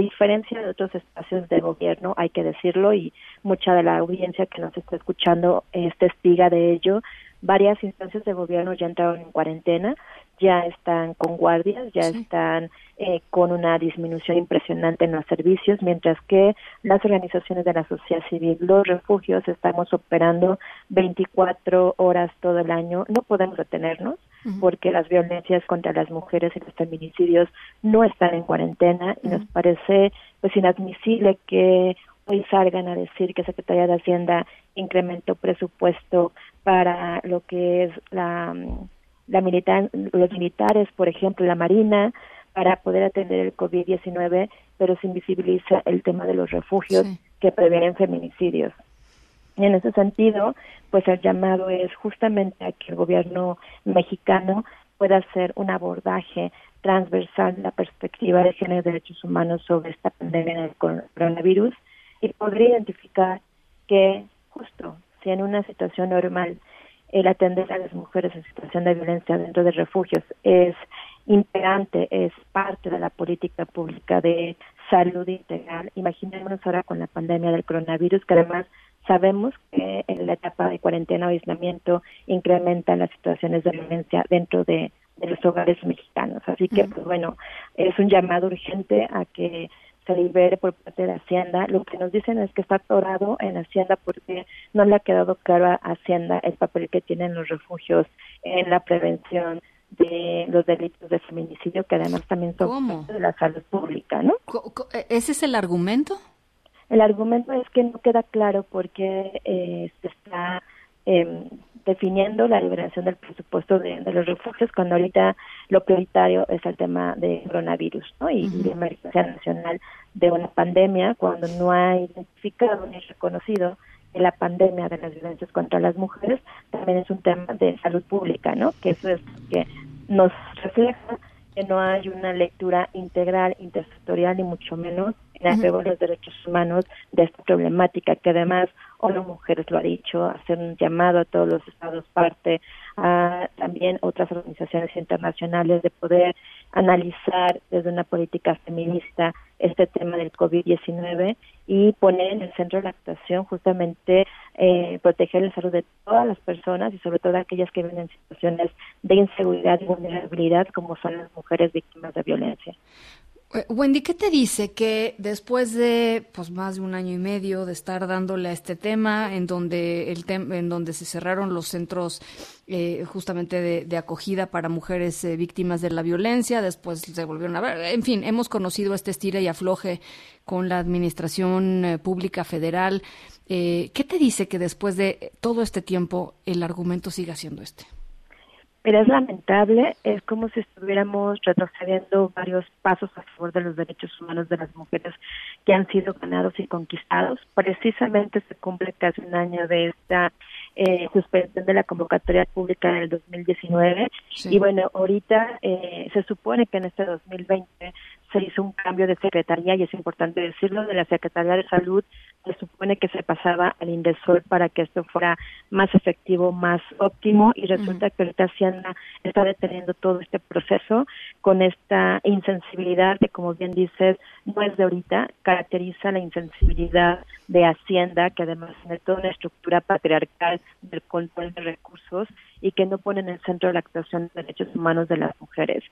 de otros espacios de gobierno, hay que decirlo, y mucha de la audiencia que nos está escuchando es testiga de ello. Varias instancias de gobierno ya entraron en cuarentena, ya están con guardias, ya sí. están eh, con una disminución impresionante en los servicios, mientras que las organizaciones de la sociedad civil, los refugios, estamos operando 24 horas todo el año. No podemos detenernos uh -huh. porque las violencias contra las mujeres y los feminicidios no están en cuarentena y uh -huh. nos parece pues inadmisible que hoy salgan a decir que Secretaría de Hacienda incrementó presupuesto para lo que es la la militar, los militares, por ejemplo, la Marina, para poder atender el COVID-19, pero se invisibiliza el tema de los refugios sí. que previenen feminicidios. Y en ese sentido, pues el llamado es justamente a que el gobierno mexicano pueda hacer un abordaje transversal de la perspectiva de género y derechos humanos sobre esta pandemia del coronavirus y podría identificar que justo si en una situación normal el atender a las mujeres en situación de violencia dentro de refugios es imperante, es parte de la política pública de salud integral. Imaginémonos ahora con la pandemia del coronavirus, que además sabemos que en la etapa de cuarentena o aislamiento incrementan las situaciones de violencia dentro de, de los hogares mexicanos. Así que, pues bueno, es un llamado urgente a que se libere por parte de Hacienda. Lo que nos dicen es que está atorado en Hacienda porque no le ha quedado claro a Hacienda el papel que tienen los refugios en la prevención de los delitos de feminicidio, que además también son ¿Cómo? de la salud pública, ¿no? ¿Ese es el argumento? El argumento es que no queda claro porque eh, se está eh, definiendo la liberación del presupuesto de, de, los refugios cuando ahorita lo prioritario es el tema de coronavirus ¿no? y, uh -huh. de emergencia nacional de una pandemia cuando no ha identificado ni reconocido que la pandemia de las violencias contra las mujeres también es un tema de salud pública, ¿no? Que eso es que nos refleja que no hay una lectura integral, intersectorial, ni mucho menos en apego uh -huh. a los derechos humanos de esta problemática, que además ONU Mujeres lo ha dicho, hacer un llamado a todos los estados parte, a también otras organizaciones internacionales de poder analizar desde una política feminista este tema del COVID-19 y poner en el centro de la actuación justamente eh, proteger la salud de todas las personas y sobre todo aquellas que viven en situaciones de inseguridad y vulnerabilidad como son las mujeres víctimas de violencia. Eh, Wendy, ¿qué te dice que después de pues más de un año y medio de estar dándole a este tema, en donde el en donde se cerraron los centros eh, justamente de, acogida para mujeres eh, víctimas de la violencia, después se volvieron a ver, en fin, hemos conocido este estira y afloje con la administración pública federal. ¿Qué te dice que después de todo este tiempo el argumento siga siendo este? Pero es lamentable, es como si estuviéramos retrocediendo varios pasos a favor de los derechos humanos de las mujeres que han sido ganados y conquistados. Precisamente se cumple casi un año de esta eh, suspensión de la convocatoria pública del 2019 y bueno, ahorita eh, se supone que en este 2020 se hizo un cambio de secretaría y es importante decirlo, de la Secretaría de Salud se supone que se pasaba al Indesol para que esto fuera más efectivo, más óptimo y resulta que ahorita Hacienda está deteniendo todo este proceso con esta insensibilidad que como bien dices no es de ahorita, caracteriza la insensibilidad de Hacienda que además tiene toda una estructura patriarcal del control de recursos y que no ponen en el centro de la actuación de derechos humanos de las mujeres.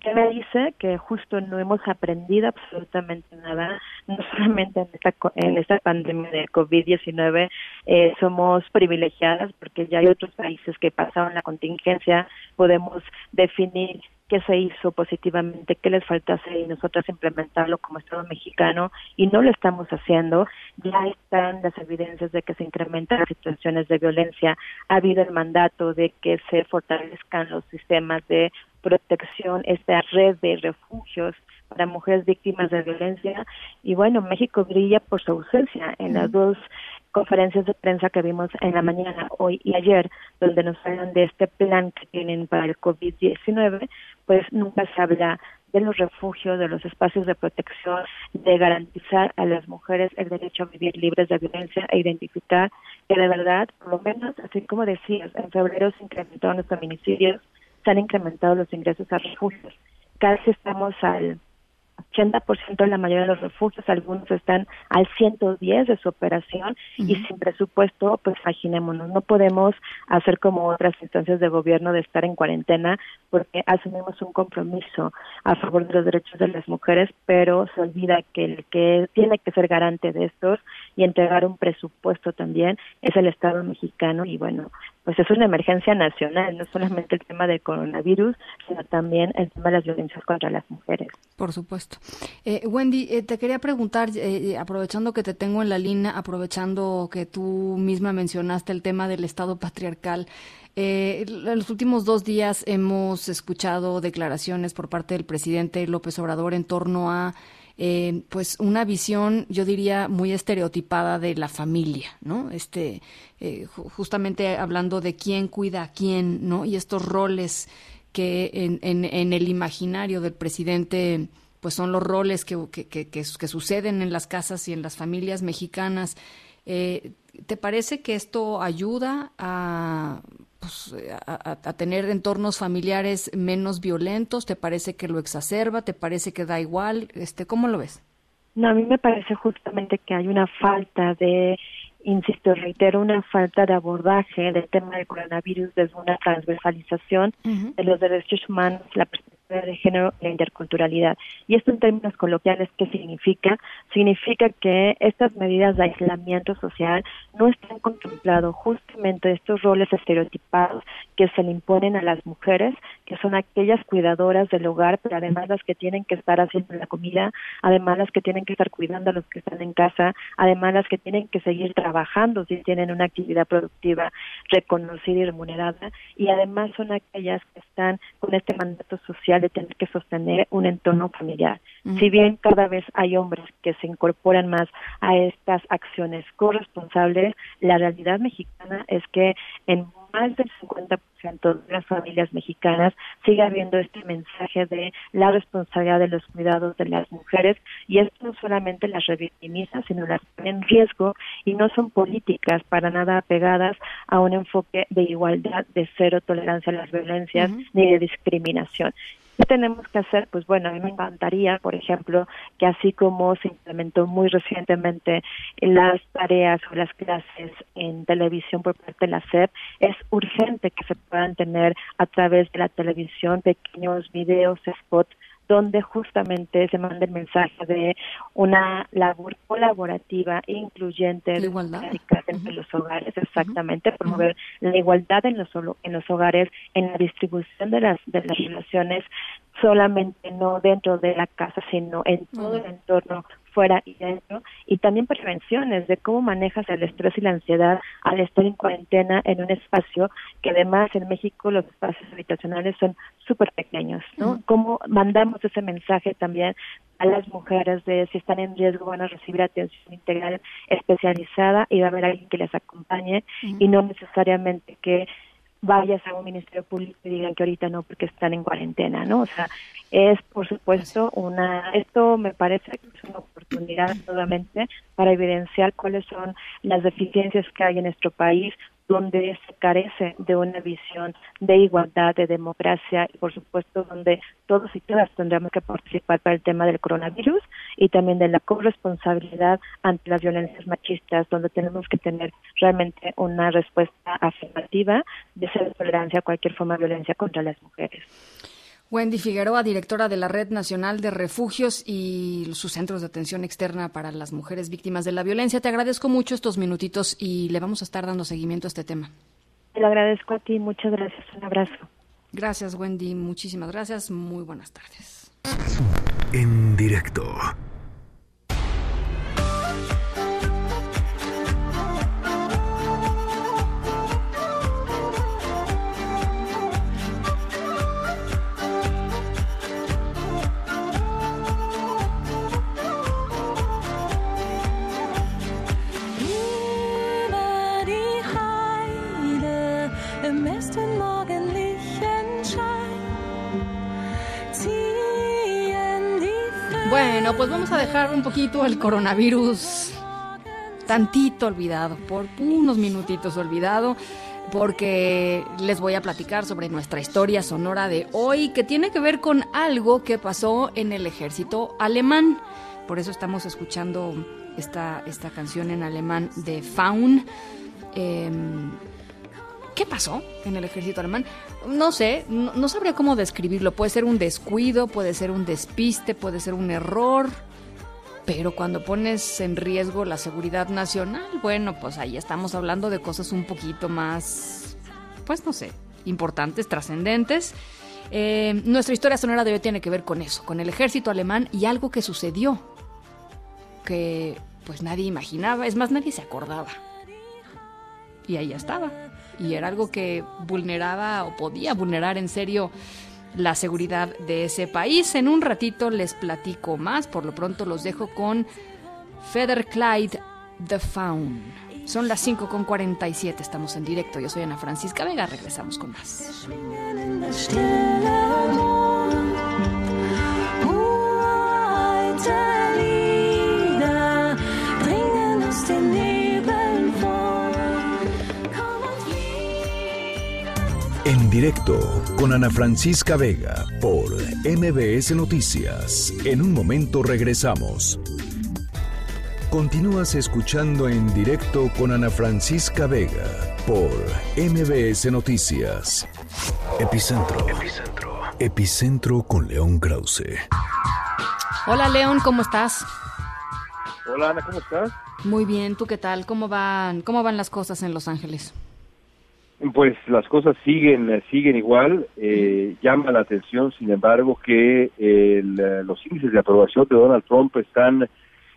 ¿Qué me dice? Que justo no hemos aprendido absolutamente nada, no solamente en esta, en esta pandemia de COVID-19 eh, somos privilegiadas porque ya hay otros países que pasaron la contingencia, podemos definir qué se hizo positivamente, qué les faltase y nosotros implementarlo como Estado mexicano y no lo estamos haciendo. Ya están las evidencias de que se incrementan las situaciones de violencia. Ha habido el mandato de que se fortalezcan los sistemas de protección, esta red de refugios para mujeres víctimas de violencia. Y bueno, México brilla por su ausencia en las dos conferencias de prensa que vimos en la mañana, hoy y ayer, donde nos hablan de este plan que tienen para el COVID-19, pues nunca se habla de los refugios, de los espacios de protección, de garantizar a las mujeres el derecho a vivir libres de violencia e identificar que de verdad, por lo menos, así como decías, en febrero se incrementaron los feminicidios, se han incrementado los ingresos a refugios. Casi estamos al 80% de la mayoría de los refugios, algunos están al 110 de su operación y sin presupuesto, pues imaginémonos, no podemos hacer como otras instancias de gobierno de estar en cuarentena porque asumimos un compromiso a favor de los derechos de las mujeres, pero se olvida que el que tiene que ser garante de estos y entregar un presupuesto también es el Estado mexicano y bueno, pues es una emergencia nacional, no solamente el tema del coronavirus, sino también el tema de las violencias contra las mujeres. Por supuesto. Eh, Wendy, eh, te quería preguntar, eh, aprovechando que te tengo en la línea, aprovechando que tú misma mencionaste el tema del Estado patriarcal, en los últimos dos días hemos escuchado declaraciones por parte del presidente López Obrador en torno a eh, pues una visión, yo diría, muy estereotipada de la familia, ¿no? Este, eh, justamente hablando de quién cuida a quién, ¿no? Y estos roles que en, en, el imaginario del presidente, pues son los roles que, que, que, que, suceden en las casas y en las familias mexicanas. Eh, ¿Te parece que esto ayuda a pues, a, tener entornos familiares menos violentos? ¿Te parece que lo exacerba? ¿Te parece que da igual? Este, ¿Cómo lo ves? No, a mí me parece justamente que hay una falta de, insisto, reitero, una falta de abordaje del tema del coronavirus desde una transversalización de los derechos humanos, la perspectiva de género e interculturalidad. Y esto en términos coloquiales, ¿qué significa? Significa que estas medidas de aislamiento social no están contemplados justamente estos roles estereotipados que se le imponen a las mujeres, que son aquellas cuidadoras del hogar, pero además las que tienen que estar haciendo la comida, además las que tienen que estar cuidando a los que están en casa, además las que tienen que seguir trabajando si tienen una actividad productiva reconocida y remunerada, y además son aquellas que están con este mandato social de tener que sostener un entorno familiar. Si bien cada vez hay hombres que se incorporan más a estas acciones corresponsables, la realidad mexicana es que en más del 50% de las familias mexicanas sigue habiendo este mensaje de la responsabilidad de los cuidados de las mujeres y esto no solamente las revictimiza, sino las pone en riesgo y no son políticas para nada apegadas a un enfoque de igualdad, de cero tolerancia a las violencias ni de discriminación. ¿Qué tenemos que hacer? Pues bueno, a mí me encantaría, por ejemplo, que así como se implementó muy recientemente las tareas o las clases en televisión por parte de la SEP, es urgente que se puedan tener a través de la televisión pequeños videos, spots donde justamente se manda el mensaje de una labor colaborativa e incluyente de entre los hogares, exactamente, promover la igualdad en los, en los hogares, en la distribución de las, de las relaciones, solamente no dentro de la casa, sino en todo el entorno fuera y dentro, y también prevenciones de cómo manejas el estrés y la ansiedad al estar en cuarentena en un espacio que además en México los espacios habitacionales son súper pequeños, ¿no? Cómo mandamos ese mensaje también a las mujeres de si están en riesgo van a recibir atención integral especializada y va a haber alguien que les acompañe y no necesariamente que vayas a un ministerio público y digan que ahorita no porque están en cuarentena, ¿no? O sea, es por supuesto una, esto me parece que es una oportunidad nuevamente para evidenciar cuáles son las deficiencias que hay en nuestro país, donde se carece de una visión de igualdad, de democracia y por supuesto donde todos y todas tendremos que participar para el tema del coronavirus y también de la corresponsabilidad ante las violencias machistas, donde tenemos que tener realmente una respuesta afirmativa de ser tolerancia a cualquier forma de violencia contra las mujeres. Wendy Figueroa, directora de la Red Nacional de Refugios y sus centros de atención externa para las mujeres víctimas de la violencia. Te agradezco mucho estos minutitos y le vamos a estar dando seguimiento a este tema. Te lo agradezco a ti, muchas gracias, un abrazo. Gracias, Wendy, muchísimas gracias, muy buenas tardes. En directo. Pues vamos a dejar un poquito el coronavirus tantito olvidado, por unos minutitos olvidado, porque les voy a platicar sobre nuestra historia sonora de hoy, que tiene que ver con algo que pasó en el ejército alemán. Por eso estamos escuchando esta, esta canción en alemán de Faun. Em, ¿Qué pasó en el ejército alemán? No sé, no, sabría cómo describirlo. Puede ser un descuido, puede ser un despiste, puede ser un error. Pero cuando pones en riesgo la seguridad nacional, bueno, pues ahí estamos hablando de cosas un poquito más, pues no sé, importantes, trascendentes. Eh, nuestra historia sonora de hoy tiene que ver con eso, con el ejército alemán y algo que sucedió que pues nadie imaginaba, es más, nadie se acordaba. Y ahí estaba y era algo que vulneraba o podía vulnerar en serio la seguridad de ese país. En un ratito les platico más, por lo pronto los dejo con Feather Clyde The Faun. Son las 5 con 47, estamos en directo. Yo soy Ana Francisca Vega, regresamos con más. Directo con Ana Francisca Vega por MBS Noticias. En un momento regresamos. Continúas escuchando en directo con Ana Francisca Vega por MBS Noticias. Epicentro. Epicentro. Epicentro con León Krause. Hola León, ¿cómo estás? Hola Ana, ¿cómo estás? Muy bien, ¿tú qué tal? ¿Cómo van, cómo van las cosas en Los Ángeles? Pues las cosas siguen siguen igual. Eh, llama la atención, sin embargo, que los índices de aprobación de Donald Trump están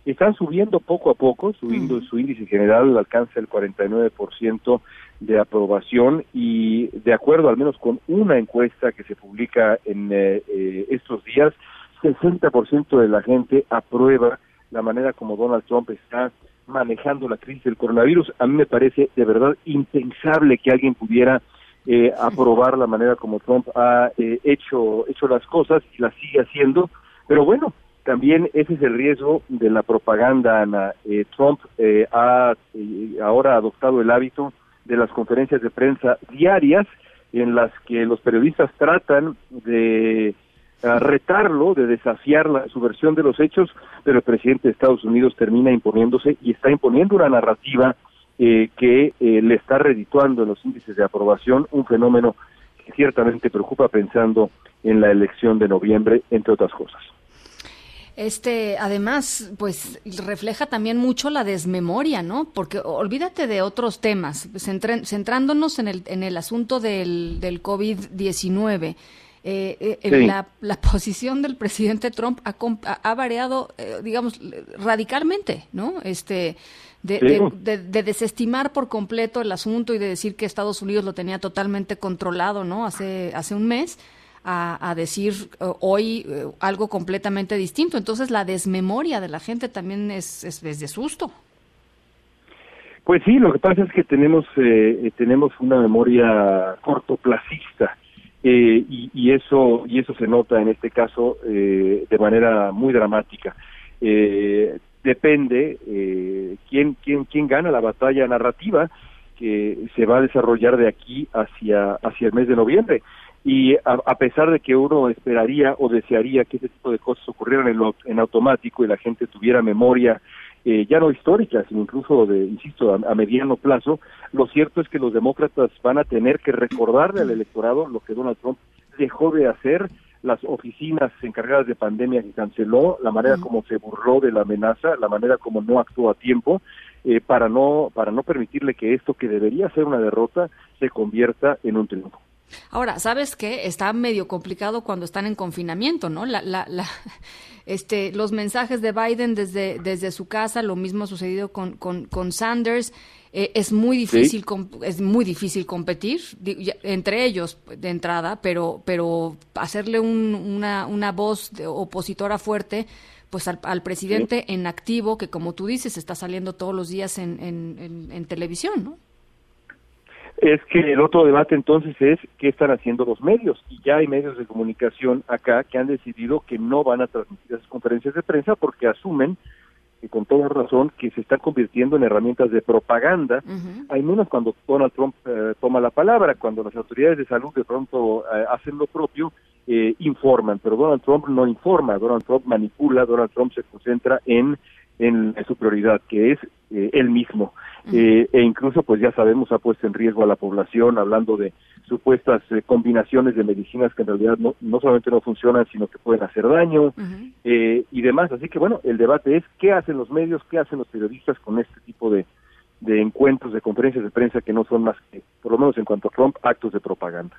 están subiendo poco a poco, subiendo su índice general alcanza el 49% de aprobación y de acuerdo al menos con una encuesta que se publica en eh, eh, estos días, 60% de la gente aprueba la manera como Donald Trump está manejando la crisis del coronavirus. A mí me parece de verdad impensable que alguien pudiera eh, aprobar la manera como Trump ha eh, hecho, hecho las cosas y las sigue haciendo. Pero bueno, también ese es el riesgo de la propaganda, Ana. Eh, Trump eh, ha eh, ahora adoptado el hábito de las conferencias de prensa diarias en las que los periodistas tratan de a retarlo, de desafiar la, su versión de los hechos, pero el presidente de Estados Unidos termina imponiéndose y está imponiendo una narrativa eh, que eh, le está redituando en los índices de aprobación, un fenómeno que ciertamente preocupa pensando en la elección de noviembre, entre otras cosas. Este, además, pues refleja también mucho la desmemoria, ¿no? Porque olvídate de otros temas, centrándonos en el, en el asunto del, del COVID-19. Eh, eh, Sí. la, la posición del presidente Trump ha, ha- variado, eh, digamos, radicalmente, ¿no? Este, de, Sí. de- de- de desestimar por completo el asunto y de decir que Estados Unidos lo tenía totalmente controlado, ¿no? Hace, hace un mes, a, a decir eh, hoy eh, algo completamente distinto. Entonces, la desmemoria de la gente también es, es, es de susto. Pues sí, lo que pasa es que tenemos tenemos una memoria cortoplacista eh, y, y eso y eso se nota en este caso eh, de manera muy dramática. Eh, depende eh, quién quién quién gana la batalla narrativa que se va a desarrollar de aquí hacia hacia el mes de noviembre y a, a pesar de que uno esperaría o desearía que ese tipo de cosas ocurrieran en, lo- en automático y la gente tuviera memoria eh, ya no histórica, sino incluso de, insisto, a, a mediano plazo, lo cierto es que los demócratas van a tener que recordarle al electorado lo que Donald Trump dejó de hacer, las oficinas encargadas de pandemia que canceló, la manera como se burló de la amenaza, la manera como no actuó a tiempo, eh, para no para no permitirle que esto que debería ser una derrota se convierta en un triunfo. Ahora, ¿sabes qué? Está medio complicado cuando están en confinamiento, ¿no? La, la, la, este, los mensajes de Biden desde, desde su casa, lo mismo ha sucedido con, con, con Sanders. Eh, es muy difícil, com- es muy difícil competir entre ellos de entrada, pero, pero hacerle un- una, una voz de opositora fuerte, pues al, al presidente en activo, que como tú dices, está saliendo todos los días en, en, en- en televisión, ¿no? Es que el otro debate entonces es qué están haciendo los medios. Y ya hay medios de comunicación acá que han decidido que no van a transmitir esas conferencias de prensa porque asumen, y con toda razón, que se están convirtiendo en herramientas de propaganda, al menos cuando Donald Trump eh, toma la palabra, cuando las autoridades de salud de pronto eh, hacen lo propio, eh, informan, pero Donald Trump no informa, Donald Trump manipula, Donald Trump se concentra en, en su prioridad, que es eh, él mismo. Eh, e incluso, pues ya sabemos, ha puesto en riesgo a la población, hablando de supuestas eh, combinaciones de medicinas que en realidad no, no solamente no funcionan, sino que pueden hacer daño eh, y demás. Así que bueno, el debate es qué hacen los medios, qué hacen los periodistas con este tipo de, de encuentros, de conferencias de prensa que no son más que, por lo menos en cuanto a Trump, actos de propaganda.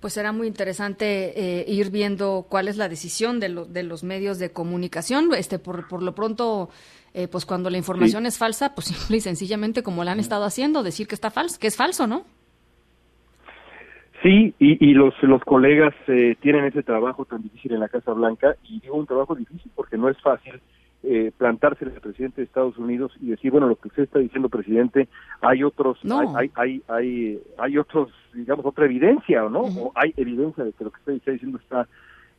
Pues será muy interesante eh, ir viendo cuál es la decisión de, lo- de los medios de comunicación. Este, por, por lo pronto, eh, pues cuando la información es falsa, pues simple y sencillamente, como la han estado haciendo, decir que está falso, que es falso, ¿no? Sí, y, y los, los colegas eh, tienen ese trabajo tan difícil en la Casa Blanca, y digo un trabajo difícil porque no es fácil eh, plantarse al presidente de Estados Unidos y decir, bueno, lo que usted está diciendo, presidente, hay otros, No. hay, hay, hay, hay, otros, digamos, otra evidencia, ¿no? O hay evidencia de que lo que usted está diciendo está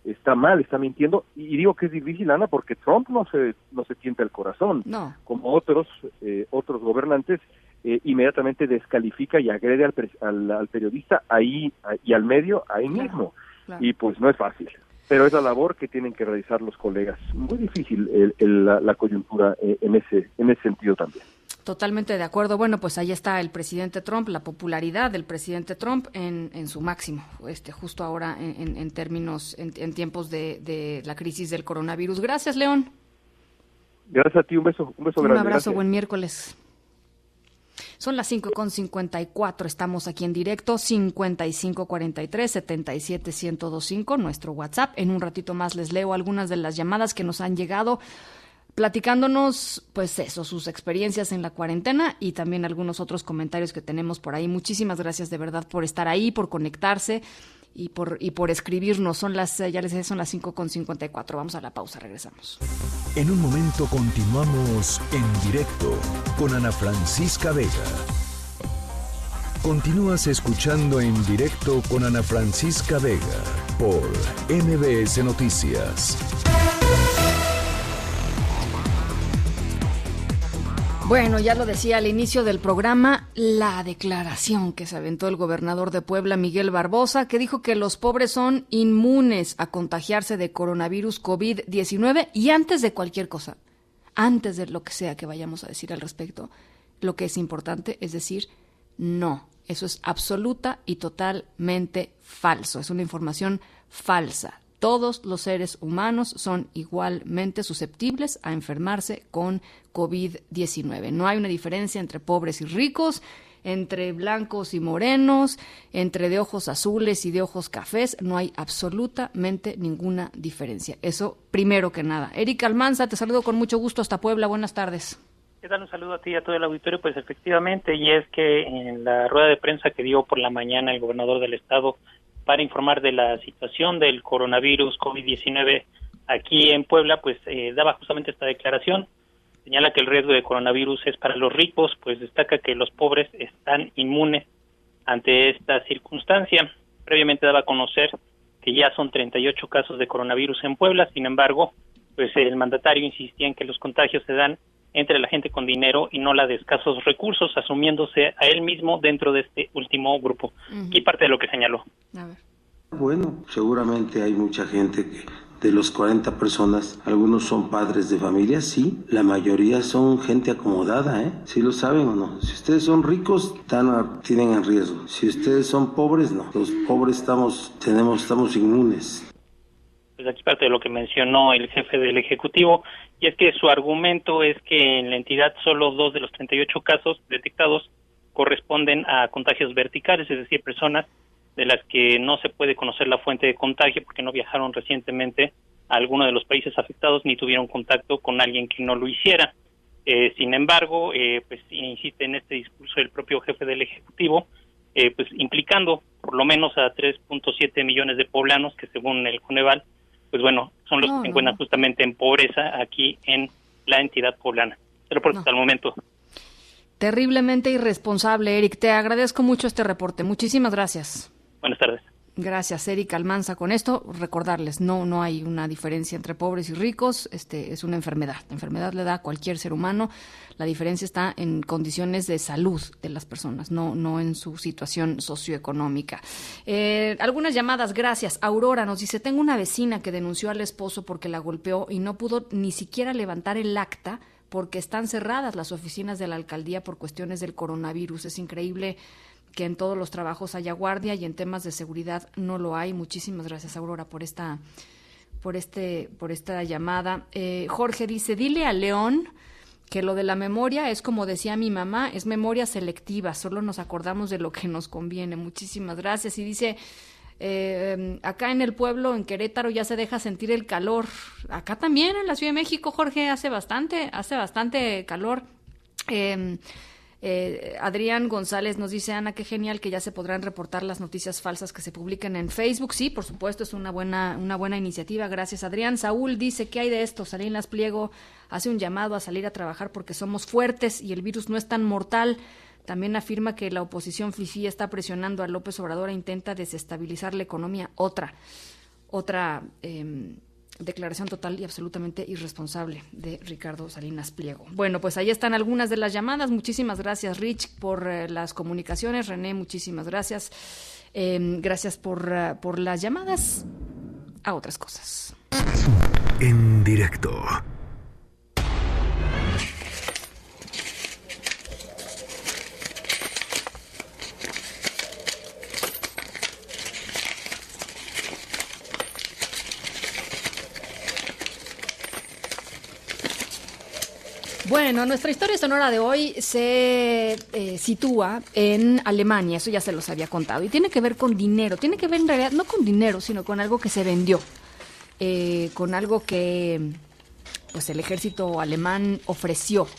está mal, está mintiendo, y digo que es difícil, Ana, porque Trump no se, no se tienta el corazón, No. como otros, eh, otros gobernantes, eh, inmediatamente descalifica y agrede al, al, al periodista ahí y al medio ahí mismo. claro. Y pues no es fácil. Pero es la labor que tienen que realizar los colegas. Muy difícil el- el- la, la coyuntura eh, en ese en ese sentido también. Totalmente de acuerdo. Bueno, pues ahí está el presidente Trump, la popularidad del presidente Trump en, en su máximo, este, justo ahora en, en- en términos, en, en tiempos de, de la crisis del coronavirus. Gracias, León. Gracias a ti, un beso, un beso Un grande. abrazo, gracias. buen miércoles. Son las 5 con 54, estamos aquí en directo, 5543 77 1025, nuestro WhatsApp. En un ratito más les leo algunas de las llamadas que nos han llegado platicándonos, pues eso, sus experiencias en la cuarentena y también algunos otros comentarios que tenemos por ahí. Muchísimas gracias de verdad por estar ahí, por conectarse y por, y por escribirnos. Son las, ya les dije, son las 5 con 54. Vamos a la pausa, regresamos. En un momento continuamos en directo con Ana Francisca Vega. Continúas escuchando en directo con Ana Francisca Vega por MBS Noticias. Bueno, ya lo decía al inicio del programa, la declaración que se aventó el gobernador de Puebla, Miguel Barbosa, que dijo que los pobres son inmunes a contagiarse de coronavirus COVID-19 y antes de cualquier cosa, antes de lo que sea que vayamos a decir al respecto, lo que es importante es decir, no, eso es absoluta y totalmente falso, es una información falsa. Todos los seres humanos son igualmente susceptibles a enfermarse con COVID-19. No hay una diferencia entre pobres y ricos, entre blancos y morenos, entre de ojos azules y de ojos cafés. No hay absolutamente ninguna diferencia. Eso primero que nada. Erika Almanza, te saludo con mucho gusto hasta Puebla. Buenas tardes. ¿Qué tal? Un saludo a ti y a todo el auditorio. Pues efectivamente, y es que en la rueda de prensa que dio por la mañana el gobernador del estado para informar de la situación del coronavirus COVID-19 aquí en Puebla, pues eh, daba justamente esta declaración. Señala que el riesgo de coronavirus es para los ricos, pues destaca que los pobres están inmunes ante esta circunstancia. Previamente daba a conocer que ya son 38 casos de coronavirus en Puebla, sin embargo, pues el mandatario insistía en que los contagios se dan entre la gente con dinero y no la de escasos recursos, asumiéndose a él mismo dentro de este último grupo. Y parte de lo que señaló. Bueno, seguramente hay mucha gente que de los 40 personas, algunos son padres de familia, sí, la mayoría son gente acomodada, ¿eh? ¿Sí lo saben o no? Si ustedes son ricos, están, tienen en riesgo. Si ustedes son pobres, no. Los pobres estamos, tenemos, estamos inmunes. Pues aquí parte de lo que mencionó el jefe del Ejecutivo, y es que su argumento es que en la entidad solo dos de los 38 casos detectados corresponden a contagios verticales, es decir, personas de las que no se puede conocer la fuente de contagio porque no viajaron recientemente a alguno de los países afectados ni tuvieron contacto con alguien que no lo hiciera. Eh, sin embargo, eh, pues insiste en este discurso el propio jefe del Ejecutivo, eh, pues implicando por lo menos a 3.7 millones de poblanos que según el Coneval, pues bueno, son los No, que se no. encuentran justamente en pobreza aquí en la entidad poblana. Pero por No. hasta el momento. Terriblemente irresponsable, Eric. Te agradezco mucho este reporte. Muchísimas gracias. Buenas tardes. Gracias, Eric Almanza. Con esto, recordarles, no, no hay una diferencia entre pobres y ricos. Este es una enfermedad. La enfermedad le da a cualquier ser humano. La diferencia está en condiciones de salud de las personas, no, no en su situación socioeconómica. Eh, algunas llamadas, gracias. Aurora nos dice: Tengo una vecina que denunció al esposo porque la golpeó y no pudo ni siquiera levantar el acta porque están cerradas las oficinas de la alcaldía por cuestiones del coronavirus. Es increíble que en todos los trabajos haya guardia y en temas de seguridad no lo hay. Muchísimas gracias, Aurora, por esta, por este, por esta llamada. Eh, Jorge dice, dile a León que lo de la memoria es como decía mi mamá, es memoria selectiva, solo nos acordamos de lo que nos conviene. Muchísimas gracias. Y dice, eh, acá en el pueblo, en Querétaro, ya se deja sentir el calor. Acá también, en la Ciudad de México, Jorge, hace bastante, hace bastante calor. Eh, eh, Adrián González nos dice, Ana, qué genial que ya se podrán reportar las noticias falsas que se publiquen en Facebook. Sí, por supuesto, es una buena, una buena iniciativa. Gracias, Adrián. Saúl dice, ¿qué hay de esto? Salinas Pliego hace un llamado a salir a trabajar porque somos fuertes y el virus no es tan mortal. También afirma que la oposición FIFI está presionando a López Obrador e intenta desestabilizar la economía. Otra, otra eh, declaración total y absolutamente irresponsable de Ricardo Salinas Pliego. Bueno, pues ahí están algunas de las llamadas. Muchísimas gracias, Rich, por eh, las comunicaciones. René, muchísimas gracias. Eh, gracias por, eh, por las llamadas a otras cosas. En directo. Bueno, nuestra historia sonora de hoy se eh, sitúa en Alemania, eso ya se los había contado, y tiene que ver con dinero, tiene que ver en realidad no con dinero, sino con algo que se vendió, eh, con algo que pues el ejército alemán ofreció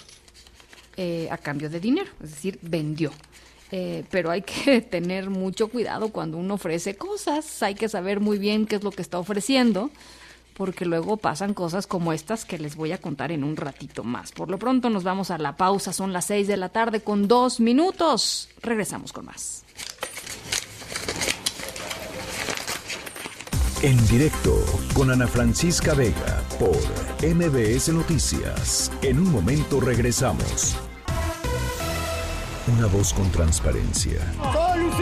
eh, a cambio de dinero, es decir, vendió. eh, pero hay que tener mucho cuidado cuando uno ofrece cosas, hay que saber muy bien qué es lo que está ofreciendo, porque luego pasan cosas como estas que les voy a contar en un ratito más. Por lo pronto nos vamos a la pausa, son las 6 de la tarde con dos minutos. Regresamos con más. En directo con Ana Francisca Vega por MBS Noticias. En un momento regresamos. Una voz con transparencia. ¡Solución!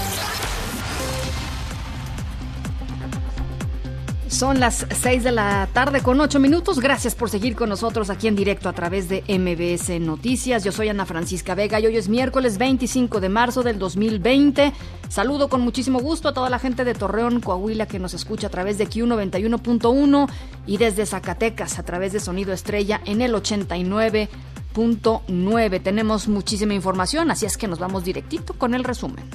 Son las 6 de la tarde con 8 minutos. Gracias por seguir con nosotros aquí en directo a través de MBS Noticias. Yo soy Ana Francisca Vega y hoy es miércoles 25 de marzo del 2020. Saludo con muchísimo gusto a toda la gente de Torreón, Coahuila, que nos escucha a través de Q91.1 y desde Zacatecas a través de Sonido Estrella en el 89.9. Tenemos muchísima información, así es que nos vamos directito con el resumen.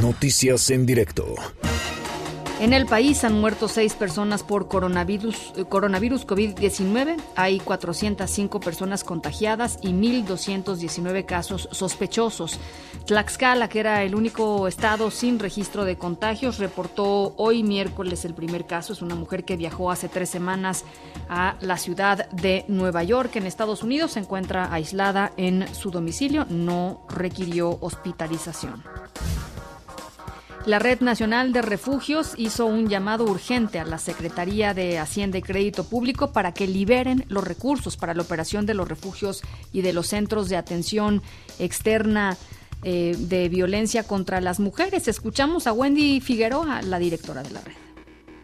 Noticias en directo. En el país han muerto seis personas por coronavirus, eh, coronavirus COVID-19. Hay 405 personas contagiadas y 1.219 casos sospechosos. Tlaxcala, que era el único estado sin registro de contagios, reportó hoy miércoles el primer caso. Es una mujer que viajó hace tres semanas a la ciudad de Nueva York, en Estados Unidos. Se encuentra aislada en su domicilio. No requirió hospitalización. La Red Nacional de Refugios hizo un llamado urgente a la Secretaría de Hacienda y Crédito Público para que liberen los recursos para la operación de los refugios y de los centros de atención externa eh, de violencia contra las mujeres. Escuchamos a Wendy Figueroa, la directora de la red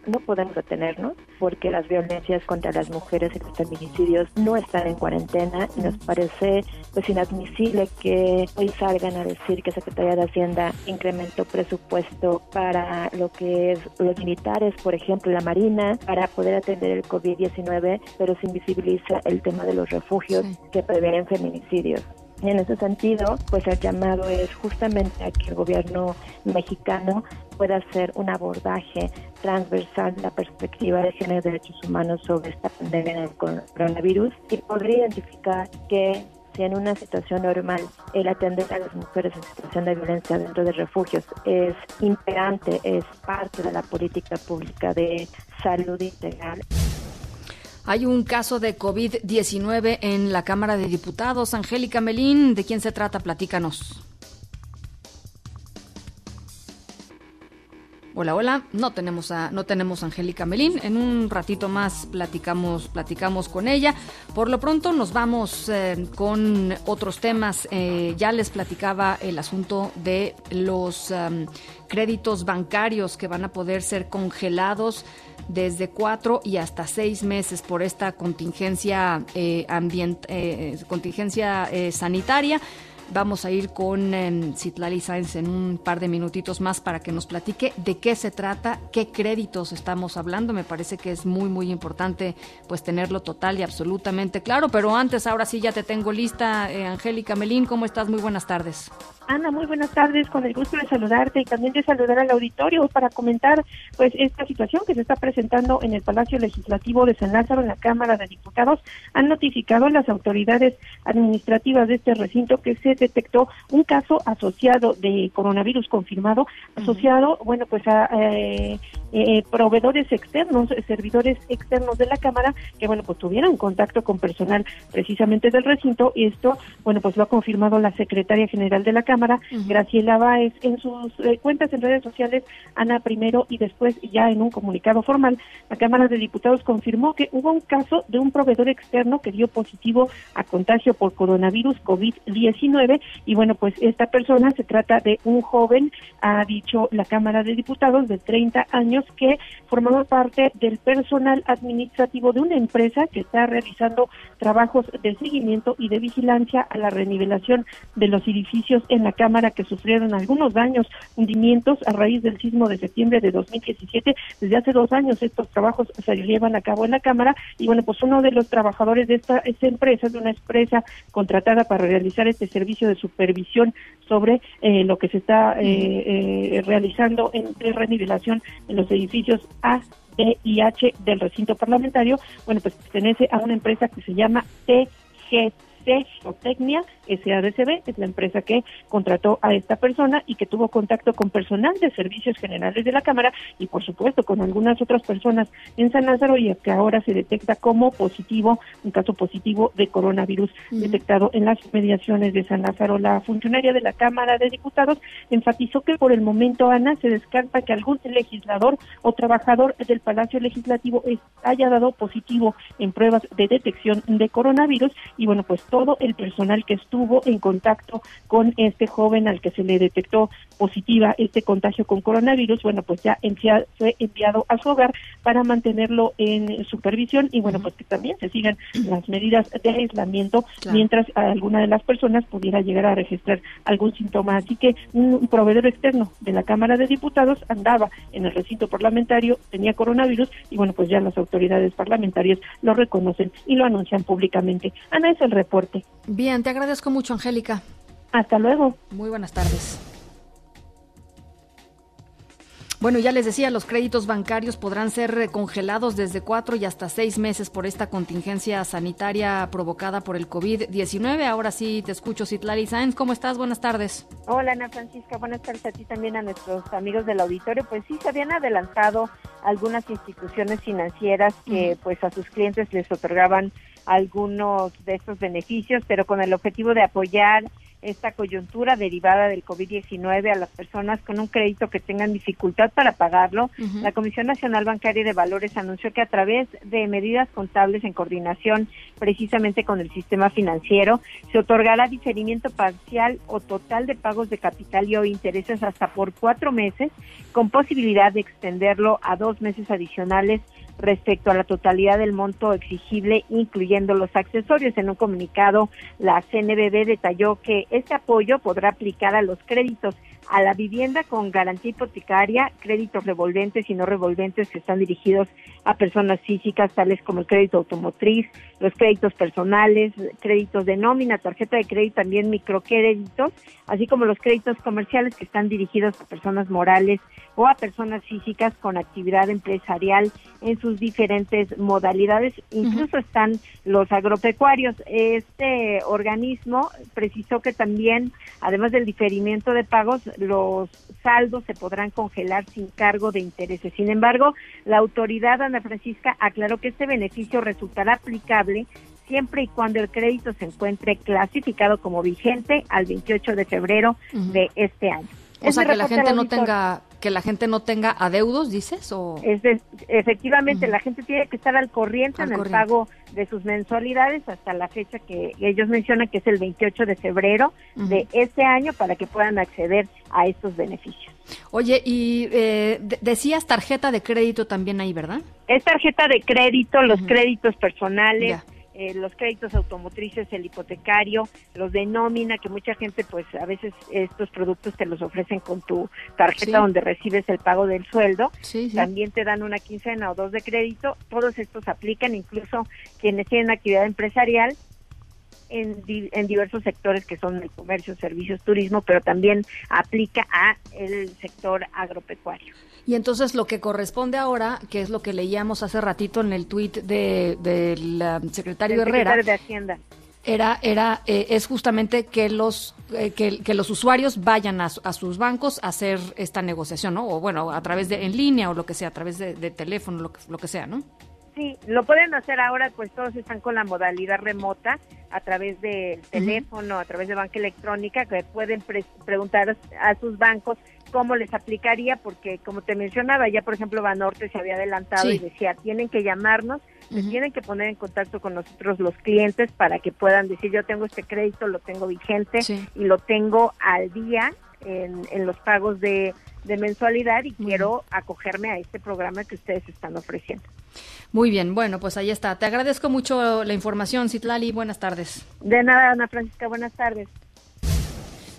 no podemos detenernos porque las violencias contra las mujeres y los feminicidios no están en cuarentena y nos parece pues inadmisible que hoy salgan a decir que Secretaría de Hacienda incrementó presupuesto para lo que es los militares, por ejemplo, la Marina, para poder atender el COVID-19, pero se invisibiliza el tema de los refugios que previenen feminicidios. En ese sentido, pues el llamado es justamente a que el gobierno mexicano pueda hacer un abordaje transversal de la perspectiva de género y derechos humanos sobre esta pandemia del coronavirus y podría identificar que si en una situación normal el atender a las mujeres en situación de violencia dentro de refugios es imperante, es parte de la política pública de salud integral. Hay un caso de COVID-19 en la Cámara de Diputados. Angélica Melín, ¿de quién se trata? Platícanos. Hola, hola. No tenemos a no tenemos a Angélica Melín. En un ratito más platicamos platicamos con ella. Por lo pronto nos vamos eh, con otros temas. Eh, ya les platicaba el asunto de los um, créditos bancarios que van a poder ser congelados desde cuatro y hasta seis meses por esta contingencia eh, ambient, eh, contingencia eh, sanitaria. Vamos a ir con eh, Citlali Sáenz en un par de minutitos más para que nos platique de qué se trata, qué créditos estamos hablando. Me parece que es muy, muy importante pues tenerlo total y absolutamente claro. Pero antes, ahora sí ya te tengo lista, eh, Angélica Melín. ¿Cómo estás? Muy buenas tardes. Ana, muy buenas tardes, con el gusto de saludarte y también de saludar al auditorio para comentar pues esta situación que se está presentando en el Palacio Legislativo de San Lázaro en la Cámara de Diputados. Han notificado las autoridades administrativas de este recinto que se detectó un caso asociado de coronavirus confirmado, asociado, bueno, pues a eh, eh, proveedores externos, servidores externos de la Cámara que, bueno, pues tuvieron contacto con personal precisamente del recinto y esto, bueno, pues lo ha confirmado la secretaria general de la Cámara, Graciela Báez, en sus eh, cuentas en redes sociales, Ana primero y después ya en un comunicado formal, la Cámara de Diputados confirmó que hubo un caso de un proveedor externo que dio positivo a contagio por coronavirus COVID-19 y bueno, pues esta persona se trata de un joven, ha dicho la Cámara de Diputados, de 30 años, que formaban parte del personal administrativo de una empresa que está realizando trabajos de seguimiento y de vigilancia a la renivelación de los edificios en la Cámara que sufrieron algunos daños, hundimientos a raíz del sismo de septiembre de 2017. Desde hace dos años estos trabajos se llevan a cabo en la Cámara y bueno, pues uno de los trabajadores de esta, esta empresa, de una empresa contratada para realizar este servicio de supervisión sobre eh, lo que se está eh, eh, realizando en renivelación en los edificios A, D y H del recinto parlamentario, bueno, pues pertenece a una empresa que se llama TGC Tecnia SADCB, es la empresa que contrató a esta persona y que tuvo contacto con personal de servicios generales de la Cámara y por supuesto con algunas otras personas en San Lázaro y que ahora se detecta como positivo, un caso positivo de coronavirus detectado en las mediaciones de San Lázaro. La funcionaria de la Cámara de Diputados enfatizó que por el momento, Ana, se descarta que algún legislador o trabajador del Palacio Legislativo haya dado positivo en pruebas de detección de coronavirus y bueno, pues todo el personal que estuvo en contacto con este joven al que se le detectó positiva este contagio con coronavirus, bueno, pues ya fue enviado a su hogar para mantenerlo en supervisión y bueno, pues que también se sigan las medidas de aislamiento mientras alguna de las personas pudiera llegar a registrar algún síntoma. Así que un proveedor externo de la Cámara de Diputados andaba en el recinto parlamentario, tenía coronavirus y bueno, pues ya las autoridades parlamentarias lo reconocen y lo anuncian públicamente. Ana, es el reporte. Bien, te agradezco mucho, Angélica. Hasta luego. Muy buenas tardes. Bueno, ya les decía, los créditos bancarios podrán ser congelados desde cuatro y hasta seis meses por esta contingencia sanitaria provocada por el COVID-19. Ahora sí te escucho, Citlali Sáenz. ¿Cómo estás? Buenas tardes. Hola, Ana Francisca. Buenas tardes a ti también, a nuestros amigos del auditorio. Pues sí, se habían adelantado algunas instituciones financieras que pues a sus clientes les otorgaban algunos de estos beneficios, pero con el objetivo de apoyar esta coyuntura derivada del COVID-19 a las personas con un crédito que tengan dificultad para pagarlo, la Comisión Nacional Bancaria de Valores anunció que a través de medidas contables en coordinación precisamente con el sistema financiero, se otorgará diferimiento parcial o total de pagos de capital y o intereses hasta por cuatro meses, con posibilidad de extenderlo a dos meses adicionales respecto a la totalidad del monto exigible, incluyendo los accesorios. En un comunicado, la CNBB detalló que este apoyo podrá aplicar a los créditos a la vivienda con garantía hipotecaria, créditos revolventes y no revolventes que están dirigidos a personas físicas, tales como el crédito automotriz, los créditos personales, créditos de nómina, tarjeta de crédito, también microcréditos, así como los créditos comerciales que están dirigidos a personas morales o a personas físicas con actividad empresarial en sus diferentes modalidades. Incluso están los agropecuarios. Este organismo precisó que también, además del diferimiento de pagos, los saldos se podrán congelar sin cargo de intereses. Sin embargo, la autoridad Ana Francisca aclaró que este beneficio resultará aplicable siempre y cuando el crédito se encuentre clasificado como vigente al 28 de febrero de este año. O sea, que la gente no tenga que la gente no tenga adeudos, dices, o es efectivamente la gente tiene que estar al corriente en el pago de sus mensualidades hasta la fecha que ellos mencionan que es el 28 de febrero de este año para que puedan acceder a estos beneficios. Oye, y eh, decías tarjeta de crédito también ahí, ¿verdad? Es tarjeta de crédito, los créditos personales. Eh, los créditos automotrices, el hipotecario, los de nómina, que mucha gente pues a veces estos productos te los ofrecen con tu tarjeta donde recibes el pago del sueldo, también te dan una quincena o dos de crédito, todos estos aplican, incluso quienes tienen actividad empresarial en, en, diversos sectores que son el comercio, servicios, turismo, pero también aplica a el sector agropecuario. Y entonces lo que corresponde ahora, que es lo que leíamos hace ratito en el tuit del de, secretario Herrera, de Hacienda. Era, era, eh, es justamente que los, eh, que, los usuarios vayan a, sus bancos a hacer esta negociación, ¿no? O bueno, a través de, en línea o lo que sea, a través de, teléfono, lo que, lo que sea, ¿no? Sí, lo pueden hacer ahora, pues todos están con la modalidad remota, a través del teléfono, a través de banca electrónica, que pueden preguntar a sus bancos cómo les aplicaría, porque como te mencionaba, ya por ejemplo Banorte se había adelantado y decía, tienen que llamarnos, tienen que poner en contacto con nosotros los clientes para que puedan decir, yo tengo este crédito, lo tengo vigente y lo tengo al día en, en los pagos de, de mensualidad y quiero acogerme a este programa que ustedes están ofreciendo. Muy bien, bueno, pues ahí está. Te agradezco mucho la información, Citlali. Buenas tardes. De nada, Ana Francisca, buenas tardes.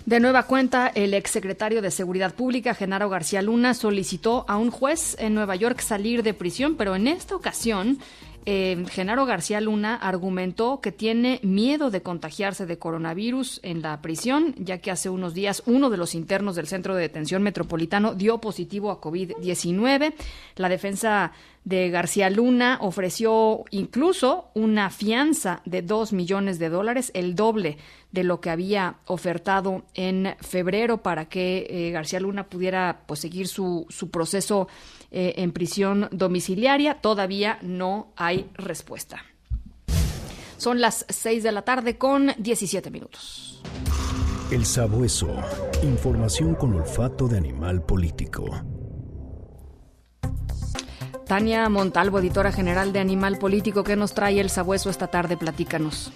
De nueva cuenta, el exsecretario de Seguridad Pública, Genaro García Luna, solicitó a un juez en Nueva York salir de prisión, pero en esta ocasión eh, Genaro García Luna argumentó que tiene miedo de contagiarse de coronavirus en la prisión, ya que hace unos días uno de los internos del Centro de Detención Metropolitano dio positivo a COVID-19. La defensa de García Luna ofreció incluso una fianza de dos millones de dólares, el doble de lo que había ofertado en febrero para que eh, García Luna pudiera pues, seguir su, su proceso eh, en prisión domiciliaria. Todavía no hay respuesta. Son las 6 de la tarde con 17 minutos. El sabueso. Información con olfato de animal político. Tania Montalvo, editora general de Animal Político, ¿qué nos trae el sabueso esta tarde? Platícanos.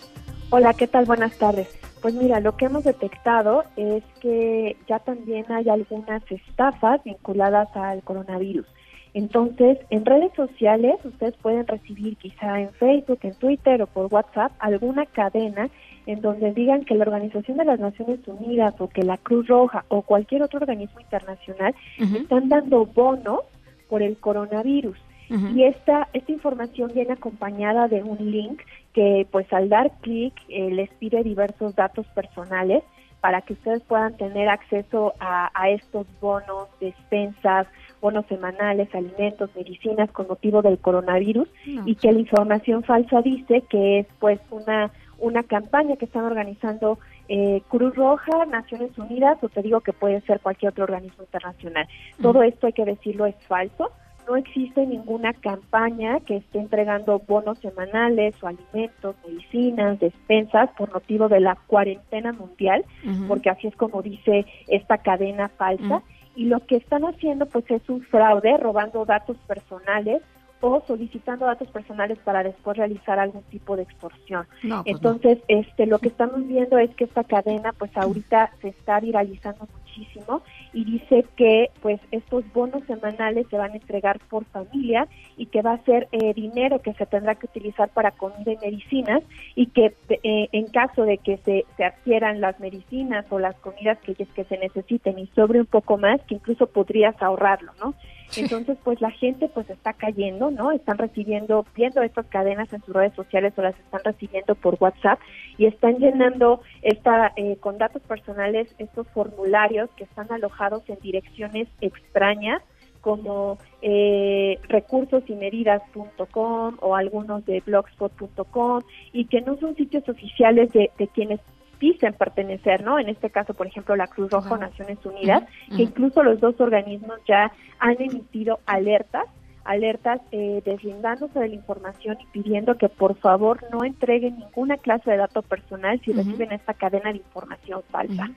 Hola, ¿qué tal? Buenas tardes. Pues mira, lo que hemos detectado es que ya también hay algunas estafas vinculadas al coronavirus. Entonces, en redes sociales ustedes pueden recibir quizá en Facebook, en Twitter o por WhatsApp alguna cadena en donde digan que la Organización de las Naciones Unidas o que la Cruz Roja o cualquier otro organismo internacional están dando bonos por el coronavirus. Y esta, esta información viene acompañada de un link que pues al dar clic eh, les pide diversos datos personales para que ustedes puedan tener acceso a, a estos bonos, despensas, bonos semanales, alimentos, medicinas con motivo del coronavirus y que la información falsa dice que es pues una una campaña que están organizando eh, Cruz Roja, Naciones Unidas o te digo que puede ser cualquier otro organismo internacional. Todo esto hay que decirlo es falso. No existe ninguna campaña que esté entregando bonos semanales o alimentos, medicinas, despensas por motivo de la cuarentena mundial, porque así es como dice esta cadena falsa. Y lo que están haciendo pues es un fraude, robando datos personales o solicitando datos personales para después realizar algún tipo de extorsión. pues Entonces, este lo que estamos viendo es que esta cadena pues ahorita se está viralizando muchísimo y dice que pues estos bonos semanales se van a entregar por familia y que va a ser eh, dinero que se tendrá que utilizar para comida y medicinas y que eh, en caso de que se, se adquieran las medicinas o las comidas que, que se necesiten y sobre un poco más, que incluso podrías ahorrarlo, ¿no? Entonces, pues la gente pues está cayendo, ¿no? Están recibiendo, viendo estas cadenas en sus redes sociales o las están recibiendo por WhatsApp y están llenando esta eh, con datos personales estos formularios que están alojados en direcciones extrañas como eh, recursosimedidas.com o algunos de blogspot.com y que no son sitios oficiales de, de quienes dicen pertenecer, ¿no? En este caso, por ejemplo, la Cruz Roja o Naciones Unidas, que incluso los dos organismos ya han emitido alertas alertas eh, deslindándose de la información y pidiendo que por favor no entreguen ninguna clase de dato personal si reciben esta cadena de información falsa.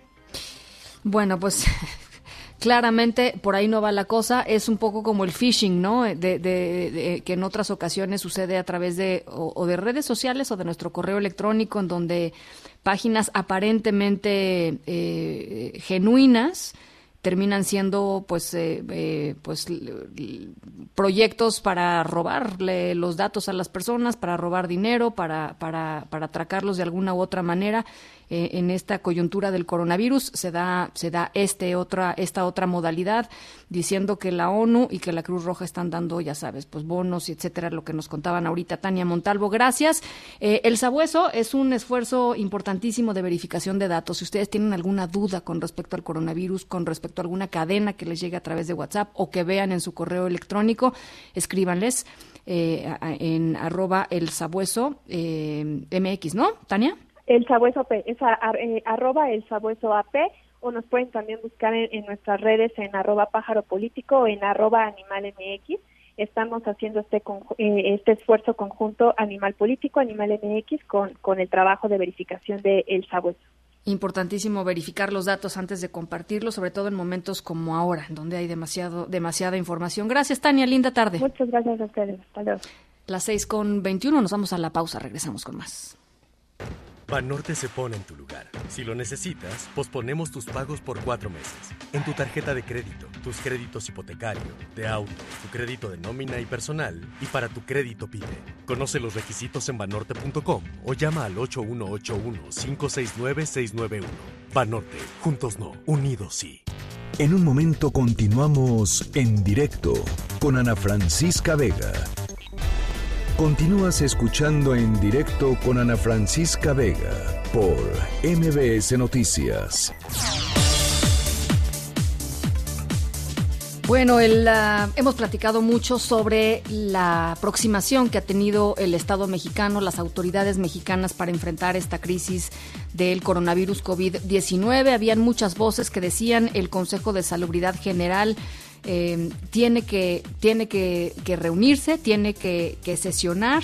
Bueno, pues claramente por ahí no va la cosa. Es un poco como el phishing, ¿no? De, de, de, que en otras ocasiones sucede a través de o, o, de redes sociales o de nuestro correo electrónico, en donde páginas aparentemente eh, genuinas terminan siendo pues eh, eh, pues proyectos para robarle los datos a las personas para robar dinero para para para atracarlos de alguna u otra manera eh, en esta coyuntura del coronavirus se da se da este otra esta otra modalidad diciendo que la ONU y que la Cruz Roja están dando ya sabes pues bonos y etcétera lo que nos contaban ahorita Tania Montalvo. Gracias. Eh, el sabueso es un esfuerzo importantísimo de verificación de datos. Si ustedes tienen alguna duda con respecto al coronavirus con respecto a alguna cadena que les llegue a través de WhatsApp o que vean en su correo electrónico escríbanles eh, en arroba el sabueso eh, MX, ¿no, Tania? El sabueso AP, es a, a, eh, arroba el sabueso AP o nos pueden también buscar en, en, nuestras redes en arroba pájaro político o en arroba animal MX. Estamos haciendo este, eh, este esfuerzo conjunto animal político, animal MX, con, con el trabajo de verificación de El Sabueso. Importantísimo verificar los datos antes de compartirlos, sobre todo en momentos como ahora, donde hay demasiado, demasiada información. Gracias, Tania. Linda tarde. Muchas gracias a ustedes. Hasta luego. Las seis con veintiuno, nos vamos a la pausa. Regresamos con más. Banorte se pone en tu lugar. Si lo necesitas, posponemos tus pagos por cuatro meses. En tu tarjeta de crédito, tus créditos hipotecario, de auto, tu crédito de nómina y personal, y para tu crédito PYME. Conoce los requisitos en banorte.com o llama al 8181-569-691. Banorte, juntos no, unidos sí. En un momento continuamos en directo con Ana Francisca Vega. Continúas escuchando en directo con Ana Francisca Vega por MBS Noticias. Bueno, ah, hemos platicado mucho sobre la aproximación que ha tenido el Estado mexicano, las autoridades mexicanas para enfrentar esta crisis del coronavirus COVID-19. Habían muchas voces que decían el Consejo de Salubridad General eh, tiene, que, tiene que, reunirse, tiene que, sesionar.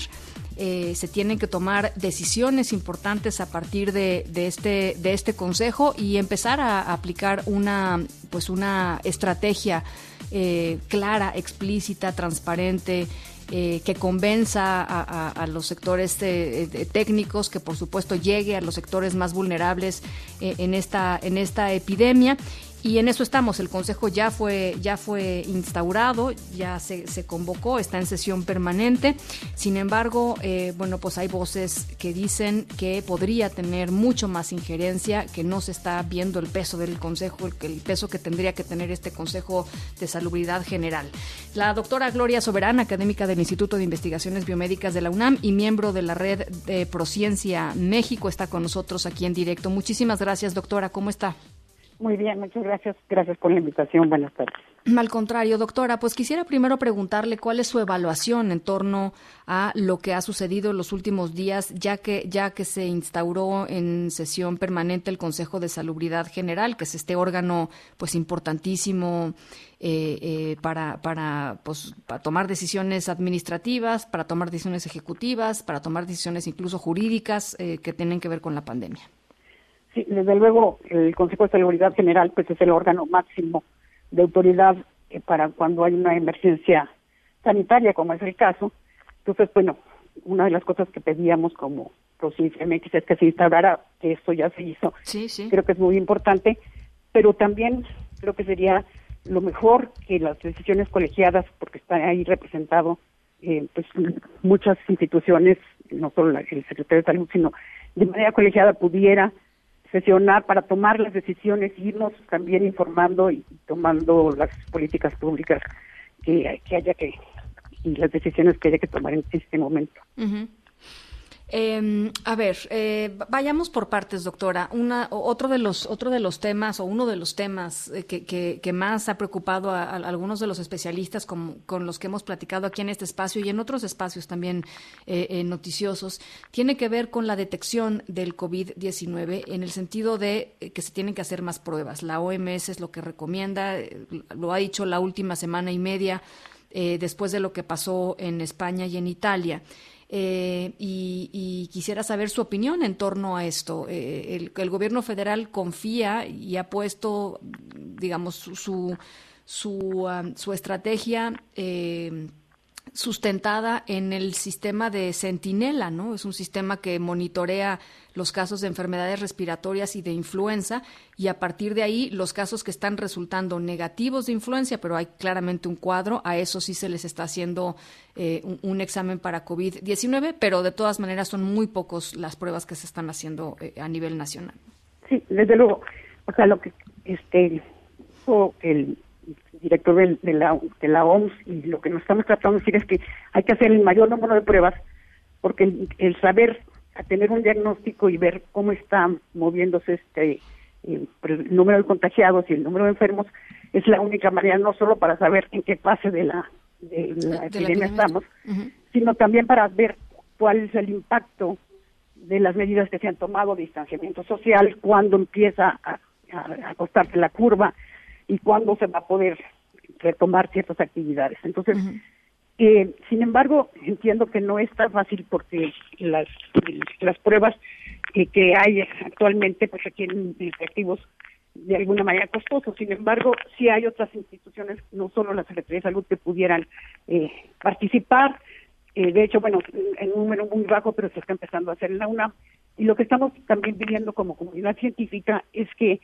Eh, se tienen que tomar decisiones importantes a partir de, este, de este consejo y empezar a, aplicar una, pues una estrategia eh, clara, explícita, transparente, que convenza a, los sectores técnicos, que por supuesto llegue a los sectores más vulnerables en, esta, en esta epidemia y en eso estamos. El Consejo ya fue, ya fue instaurado, ya se, convocó, está en sesión permanente. Sin embargo, eh, bueno, pues hay voces que dicen que podría tener mucho más injerencia, que no se está viendo el peso del Consejo, el, el peso que tendría que tener este Consejo de Salubridad General. La doctora Gloria Soberana, académica del Instituto de Investigaciones Biomédicas de la UNAM y miembro de la red de Prociencia México, está con nosotros aquí en directo. Muchísimas gracias, doctora. ¿Cómo está? Muy bien, muchas gracias. Gracias por la invitación. Buenas tardes. Al contrario, doctora, pues quisiera primero preguntarle cuál es su evaluación en torno a lo que ha sucedido en los últimos días, ya que ya que se instauró en sesión permanente el Consejo de Salubridad General, que es este órgano pues importantísimo eh, eh, para para pues para tomar decisiones administrativas, para tomar decisiones ejecutivas, para tomar decisiones incluso jurídicas eh, que tienen que ver con la pandemia. Sí, desde luego el Consejo de Seguridad General pues es el órgano máximo de autoridad eh, para cuando hay una emergencia sanitaria, como es el caso. Entonces, bueno, una de las cosas que pedíamos como MX es que se instaurara, que esto ya se hizo. Sí, sí. Creo que es muy importante, pero también creo que sería lo mejor que las decisiones colegiadas, porque está ahí representado eh, pues muchas instituciones, no solo el secretario de salud, sino de manera colegiada pudiera sesionar para tomar las decisiones, irnos también informando y tomando las políticas públicas que haya que y las decisiones que haya que tomar en este momento. Eh, a ver, eh, vayamos por partes, doctora. Una, otro de los, otro de los temas o uno de los temas eh, que, que, más ha preocupado a, algunos de los especialistas con, con, los que hemos platicado aquí en este espacio y en otros espacios también eh, noticiosos tiene que ver con la detección del COVID-19 en el sentido de que se tienen que hacer más pruebas. La OMS es lo que recomienda, lo ha dicho la última semana y media después de lo que pasó en España y en Italia. Eh, y, quisiera saber su opinión en torno a esto. Eh, el, gobierno federal confía y ha puesto, digamos, su, su, um, su estrategia. Eh, sustentada en el sistema de Centinela, ¿no? Es un sistema que monitorea los casos de enfermedades respiratorias y de influenza y a partir de ahí los casos que están resultando negativos de influencia, pero hay claramente un cuadro, a eso sí se les está haciendo eh, un, examen para COVID-19, pero de todas maneras son muy pocos las pruebas que se están haciendo eh, a nivel nacional. Sí, desde luego, o sea, lo que este el director de, la, de la OMS y lo que nos estamos tratando de decir es que hay que hacer el mayor número de pruebas porque el, saber, a tener un diagnóstico y ver cómo está moviéndose este eh, el número de contagiados y el número de enfermos es la única manera no solo para saber en qué fase de la, de la epidemia estamos, sino también para ver cuál es el impacto de las medidas que se han tomado, distanciamiento social, cuándo empieza a, a, acostarse la curva, y cuándo se va a poder retomar ciertas actividades. Entonces, eh, sin embargo, entiendo que no es tan fácil porque las, las pruebas que hay actualmente pues requieren efectivos de alguna manera costosos. Sin embargo, sí hay otras instituciones, no solo la Secretaría de Salud, que pudieran eh, participar. Eh, de hecho, bueno, en un número muy bajo, pero se está empezando a hacer en la UNAM. Y lo que estamos también pidiendo como comunidad científica es que,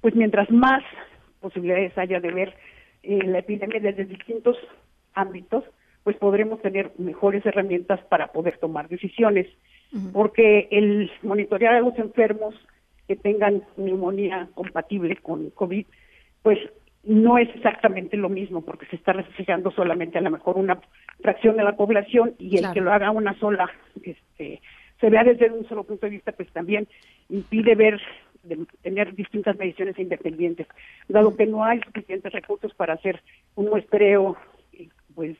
pues mientras más posibilidades haya de ver eh, la epidemia desde distintos ámbitos, pues podremos tener mejores herramientas para poder tomar decisiones. Porque el monitorear a los enfermos que tengan neumonía compatible con COVID, pues no es exactamente lo mismo, porque se está reflejando solamente a lo mejor una fracción de la población y el que lo haga una sola, este, se vea desde un solo punto de vista, pues también impide ver de tener distintas mediciones independientes, dado que no hay suficientes recursos para hacer un muestreo pues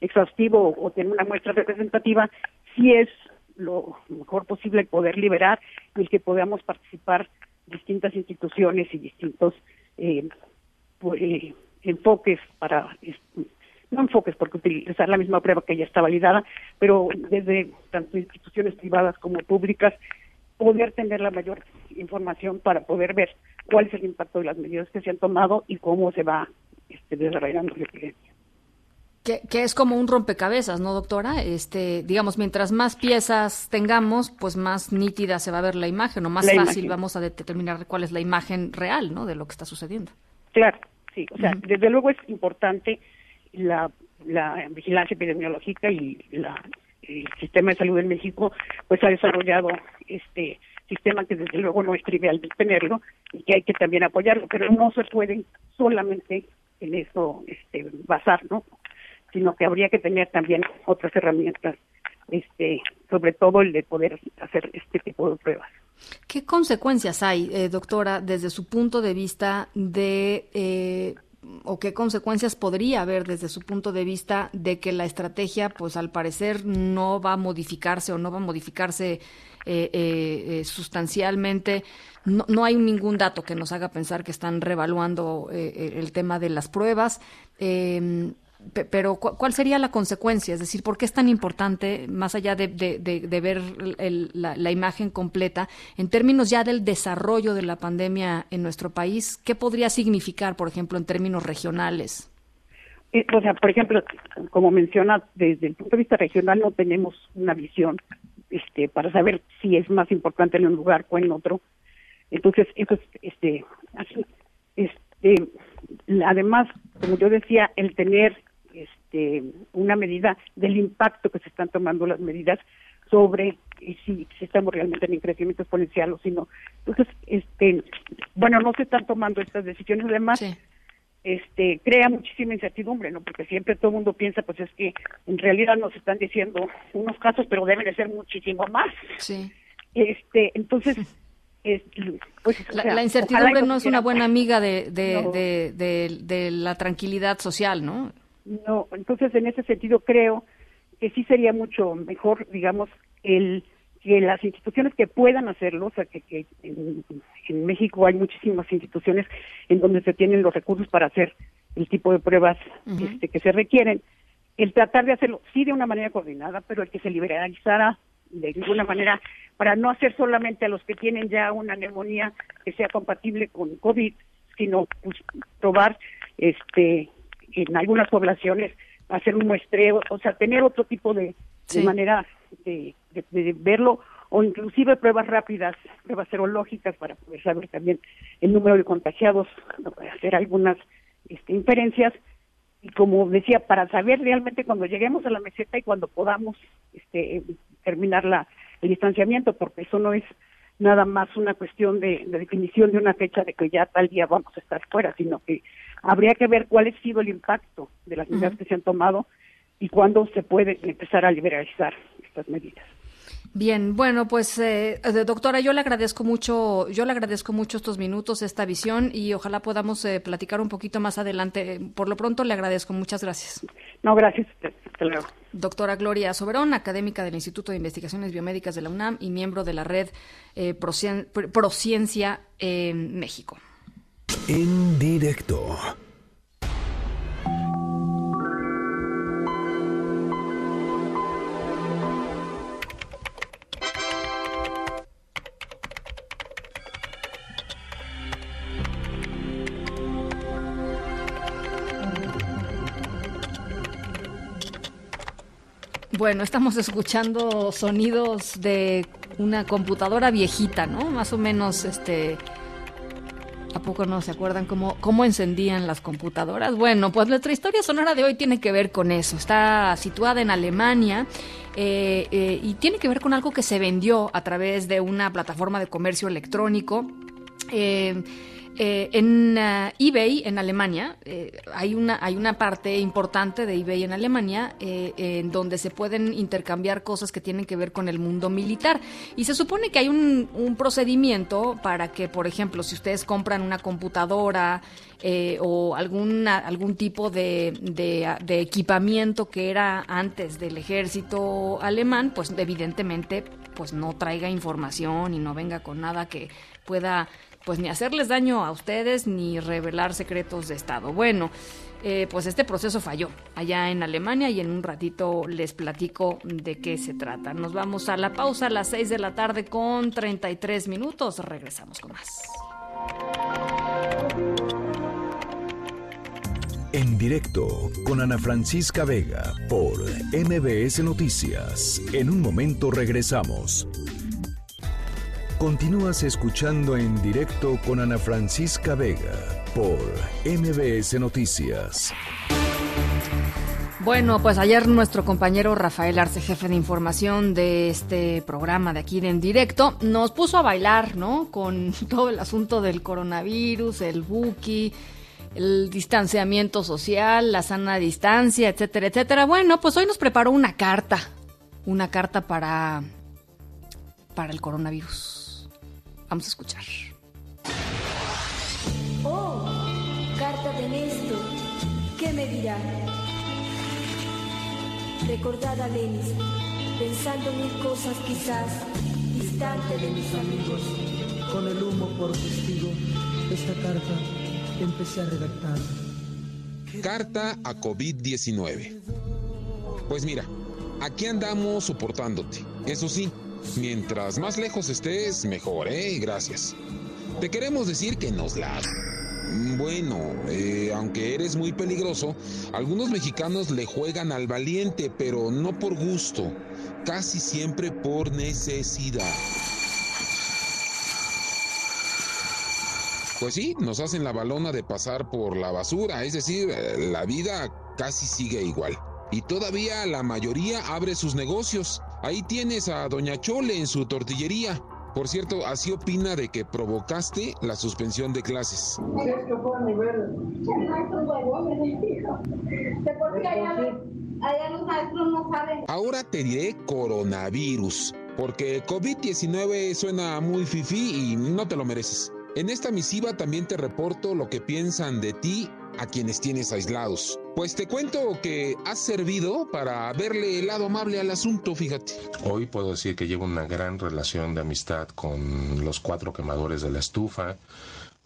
exhaustivo o tener una muestra representativa, sí es lo mejor posible poder liberar y que podamos participar distintas instituciones y distintos eh, pues, eh, enfoques para no enfoques porque utilizar la misma prueba que ya está validada, pero desde tanto instituciones privadas como públicas poder tener la mayor información para poder ver cuál es el impacto de las medidas que se han tomado y cómo se va este, desarrollando la epidemia. Que, que, es como un rompecabezas, ¿no, doctora? Este, digamos, mientras más piezas tengamos, pues más nítida se va a ver la imagen, o más fácil vamos a determinar cuál es la imagen real, ¿no? De lo que está sucediendo. Claro, sí. O sea, desde luego es importante la, la vigilancia epidemiológica y la, el sistema de salud en México, pues ha desarrollado este sistema que desde luego no es trivial de tenerlo y que hay que también apoyarlo, pero no se puede solamente en eso este, basar, ¿no? sino que habría que tener también otras herramientas, este, sobre todo el de poder hacer este tipo de pruebas. ¿Qué consecuencias hay, eh, doctora, desde su punto de vista de eh, o qué consecuencias podría haber desde su punto de vista de que la estrategia, pues al parecer no va a modificarse o no va a modificarse eh, sustancialmente? No, no, hay ningún dato que nos haga pensar que están revaluando el tema de las pruebas. Pero ¿cuál sería la consecuencia? Es decir, ¿por qué es tan importante, más allá de, ver la, imagen completa, en términos ya del desarrollo de la pandemia en nuestro país, qué podría significar, por ejemplo, en términos regionales? Eh, o sea, por ejemplo, como menciona, desde el punto de vista regional no tenemos una visión este, para saber si es más importante en un lugar o en otro. Entonces, eso es, este, así, este, además, como yo decía, el tener este, una medida del impacto que se están tomando las medidas sobre si, estamos realmente en crecimiento exponencial o si no. Entonces, este, bueno, no se están tomando estas decisiones, además, este, crea muchísima incertidumbre, ¿no? Porque siempre todo el mundo piensa, pues es que en realidad nos están diciendo unos casos, pero deben de ser muchísimo más. Sí. Este, entonces, pues, la, incertidumbre no es una buena amiga de, de la tranquilidad social, ¿no? No, entonces en ese sentido creo que sí sería mucho mejor, digamos, el que las instituciones que puedan hacerlo, o sea, que, en, México hay muchísimas instituciones en donde se tienen los recursos para hacer el tipo de pruebas este, que se requieren, el tratar de hacerlo sí de una manera coordinada, pero el que se liberalizara de ninguna manera para no hacer solamente a los que tienen ya una neumonía que sea compatible con COVID, sino pues, probar este en algunas poblaciones hacer un muestreo, o sea, tener otro tipo de, manera de, verlo o inclusive pruebas rápidas, pruebas serológicas para poder saber también el número de contagiados, hacer algunas este, inferencias. Y como decía, para saber realmente cuando lleguemos a la meseta y cuando podamos este, terminar la, el distanciamiento, porque eso no es nada más una cuestión de, de definición de una fecha de que ya tal día vamos a estar fuera, sino que habría que ver cuál ha sido el impacto de las medidas que se han tomado y cuándo se puede empezar a liberalizar estas medidas. Bien, bueno, pues eh, doctora, yo le agradezco mucho, yo le agradezco mucho estos minutos, esta visión y ojalá podamos eh, platicar un poquito más adelante. Por lo pronto le agradezco, muchas gracias. No, gracias. Hasta luego. Doctora Gloria Soberón, académica del Instituto de Investigaciones Biomédicas de la UNAM y miembro de la red eh, Prociencia en México en directo. Bueno, estamos escuchando sonidos de una computadora viejita, ¿no? Más o menos este ¿A poco no se acuerdan cómo, cómo encendían las computadoras? Bueno, pues nuestra historia sonora de hoy tiene que ver con eso. Está situada en Alemania eh, eh, y tiene que ver con algo que se vendió a través de una plataforma de comercio electrónico. Eh, eh, en uh, eBay en Alemania eh, hay una hay una parte importante de eBay en Alemania eh, en donde se pueden intercambiar cosas que tienen que ver con el mundo militar. Y se supone que hay un, un procedimiento para que por ejemplo si ustedes compran una computadora eh, o alguna, algún tipo de, de, de equipamiento que era antes del ejército alemán pues evidentemente pues no traiga información y no venga con nada que pueda pues ni hacerles daño a ustedes ni revelar secretos de Estado. Bueno, eh, pues este proceso falló allá en Alemania y en un ratito les platico de qué se trata. Nos vamos a la pausa a las 6 de la tarde con 33 minutos. Regresamos con más. En directo con Ana Francisca Vega por MBS Noticias. En un momento regresamos. Continúas escuchando en directo con Ana Francisca Vega por MBS Noticias. Bueno, pues ayer nuestro compañero Rafael Arce, jefe de información de este programa de aquí de En Directo, nos puso a bailar, ¿no? Con todo el asunto del coronavirus, el buki, el distanciamiento social, la sana distancia, etcétera, etcétera. Bueno, pues hoy nos preparó una carta, una carta para, para el coronavirus. Vamos a escuchar. Oh, carta de Néstor. ¿Qué me dirá? Recordad a Lenis, pensando mil cosas quizás, distante de mis amigos. Con el humo por testigo, esta carta empecé a redactar. Carta a COVID-19. Pues mira, aquí andamos soportándote. Eso sí, mientras más lejos estés, mejor, ¿eh? Gracias. Te queremos decir que nos la... Bueno, eh, aunque eres muy peligroso, algunos mexicanos le juegan al valiente, pero no por gusto, casi siempre por necesidad. Pues sí, nos hacen la balona de pasar por la basura, es decir, eh, la vida casi sigue igual. Y todavía la mayoría abre sus negocios. Ahí tienes a Doña Chole en su tortillería. Por cierto, así opina de que provocaste la suspensión de clases. Ahora te diré coronavirus, porque COVID-19 suena muy fifí y no te lo mereces. En esta misiva también te reporto lo que piensan de ti a quienes tienes aislados. Pues te cuento que has servido para verle el lado amable al asunto, fíjate. Hoy puedo decir que llevo una gran relación de amistad con los cuatro quemadores de la estufa.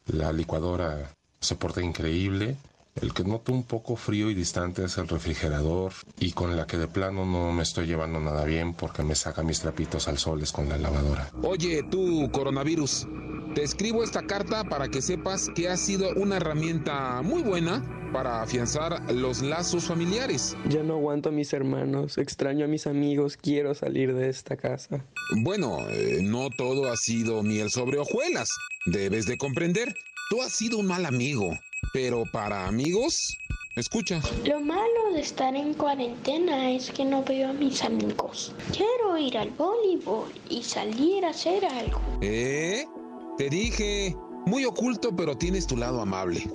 La licuadora se porta increíble. El que noto un poco frío y distante es el refrigerador y con la que de plano no me estoy llevando nada bien porque me saca mis trapitos al soles con la lavadora. Oye, tú, coronavirus, te escribo esta carta para que sepas que ha sido una herramienta muy buena para afianzar los lazos familiares. Ya no aguanto a mis hermanos, extraño a mis amigos, quiero salir de esta casa. Bueno, eh, no todo ha sido miel sobre hojuelas. Debes de comprender, tú has sido un mal amigo, pero para amigos, escucha. Lo malo de estar en cuarentena es que no veo a mis amigos. Quiero ir al voleibol y salir a hacer algo. ¿Eh? Te dije, muy oculto, pero tienes tu lado amable.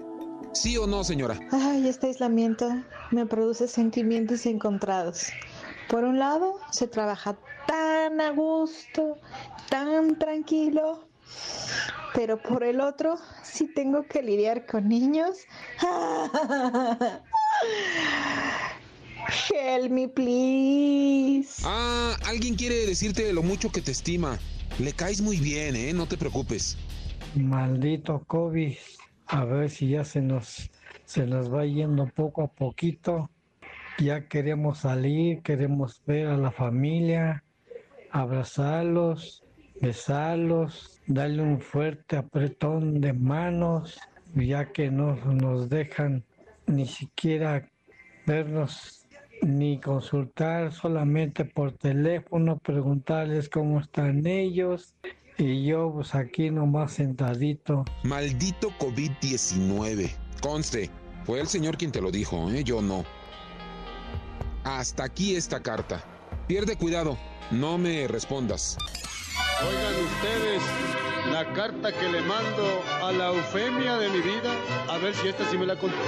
¿Sí o no, señora? Ay, este aislamiento me produce sentimientos encontrados. Por un lado, se trabaja tan a gusto, tan tranquilo, pero por el otro, si tengo que lidiar con niños. Help me, please. Ah, alguien quiere decirte lo mucho que te estima. Le caes muy bien, ¿eh? No te preocupes. Maldito COVID. A ver si ya se nos, se nos va yendo poco a poquito. Ya queremos salir, queremos ver a la familia, abrazarlos, besarlos, darle un fuerte apretón de manos, ya que no nos dejan ni siquiera vernos ni consultar solamente por teléfono, preguntarles cómo están ellos y yo pues aquí nomás sentadito. Maldito COVID-19. Conste, fue el señor quien te lo dijo, ¿eh? yo no. Hasta aquí esta carta. Pierde cuidado, no me respondas. Oigan ustedes, la carta que le mando a la eufemia de mi vida, a ver si esta sí me la contesta.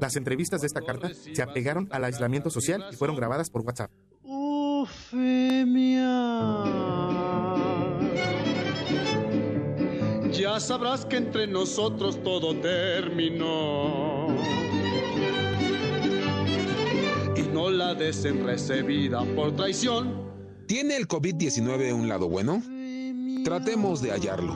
Las entrevistas de esta carta se apegaron al aislamiento social y fueron grabadas por WhatsApp. Eufemia. Ya sabrás que entre nosotros todo terminó. No la des en recibida por traición. ¿Tiene el COVID-19 un lado bueno? Tratemos de hallarlo.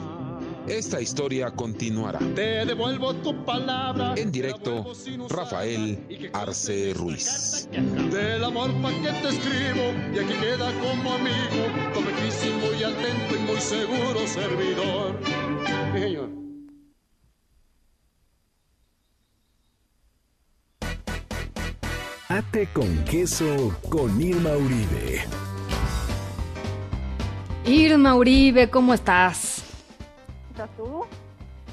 Esta historia continuará. Te devuelvo tu palabra. En directo, Rafael Arce Ruiz. Del amor pa' que te escribo y aquí queda como amigo, correctísimo y atento y muy seguro servidor. Ate con queso con Irma Uribe. Irma Uribe, ¿cómo estás? ¿Estás tú?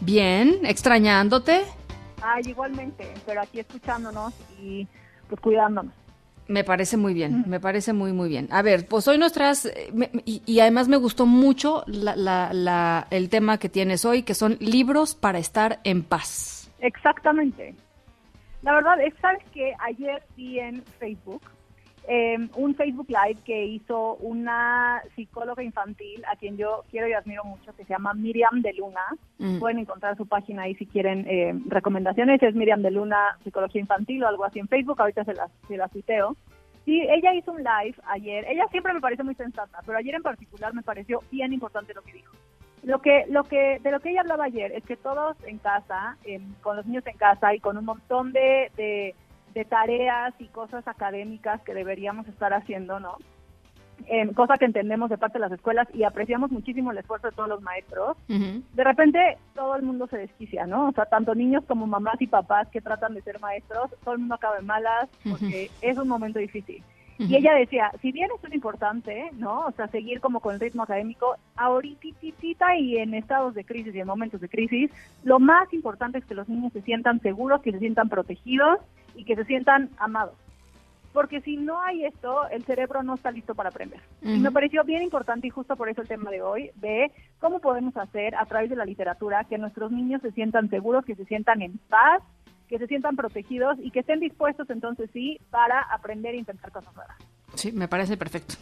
Bien, extrañándote. Ay, igualmente, pero aquí escuchándonos y pues cuidándonos. Me parece muy bien, me parece muy, muy bien. A ver, pues hoy nos traes, eh, me- y, y además me gustó mucho la- la- la- el tema que tienes hoy, que son libros para estar en paz. Exactamente. La verdad es, ¿sabes que Ayer vi en Facebook eh, un Facebook Live que hizo una psicóloga infantil a quien yo quiero y admiro mucho, que se llama Miriam de Luna. Mm. Pueden encontrar su página ahí si quieren eh, recomendaciones. Es Miriam de Luna, Psicología Infantil o algo así en Facebook. Ahorita se las, se las tuiteo. Sí, ella hizo un live ayer. Ella siempre me parece muy sensata, pero ayer en particular me pareció bien importante lo que dijo. Lo que, lo que, de lo que ella hablaba ayer es que todos en casa, em, con los niños en casa y con un montón de, de, de tareas y cosas académicas que deberíamos estar haciendo, ¿no? Em, cosa que entendemos de parte de las escuelas y apreciamos muchísimo el esfuerzo de todos los maestros. De repente todo el mundo se desquicia, ¿no? O sea, tanto niños como mamás y papás que tratan de ser maestros, todo el mundo acaba en malas porque es un momento difícil. Y ella decía, si bien es importante, ¿no? O sea, seguir como con el ritmo académico, ahorita y en estados de crisis y en momentos de crisis, lo más importante es que los niños se sientan seguros, que se sientan protegidos y que se sientan amados. Porque si no hay esto, el cerebro no está listo para aprender. Y me pareció bien importante y justo por eso el tema de hoy, de cómo podemos hacer a través de la literatura que nuestros niños se sientan seguros, que se sientan en paz, que se sientan protegidos y que estén dispuestos entonces sí para aprender e intentar cosas nuevas. Sí, me parece perfecto.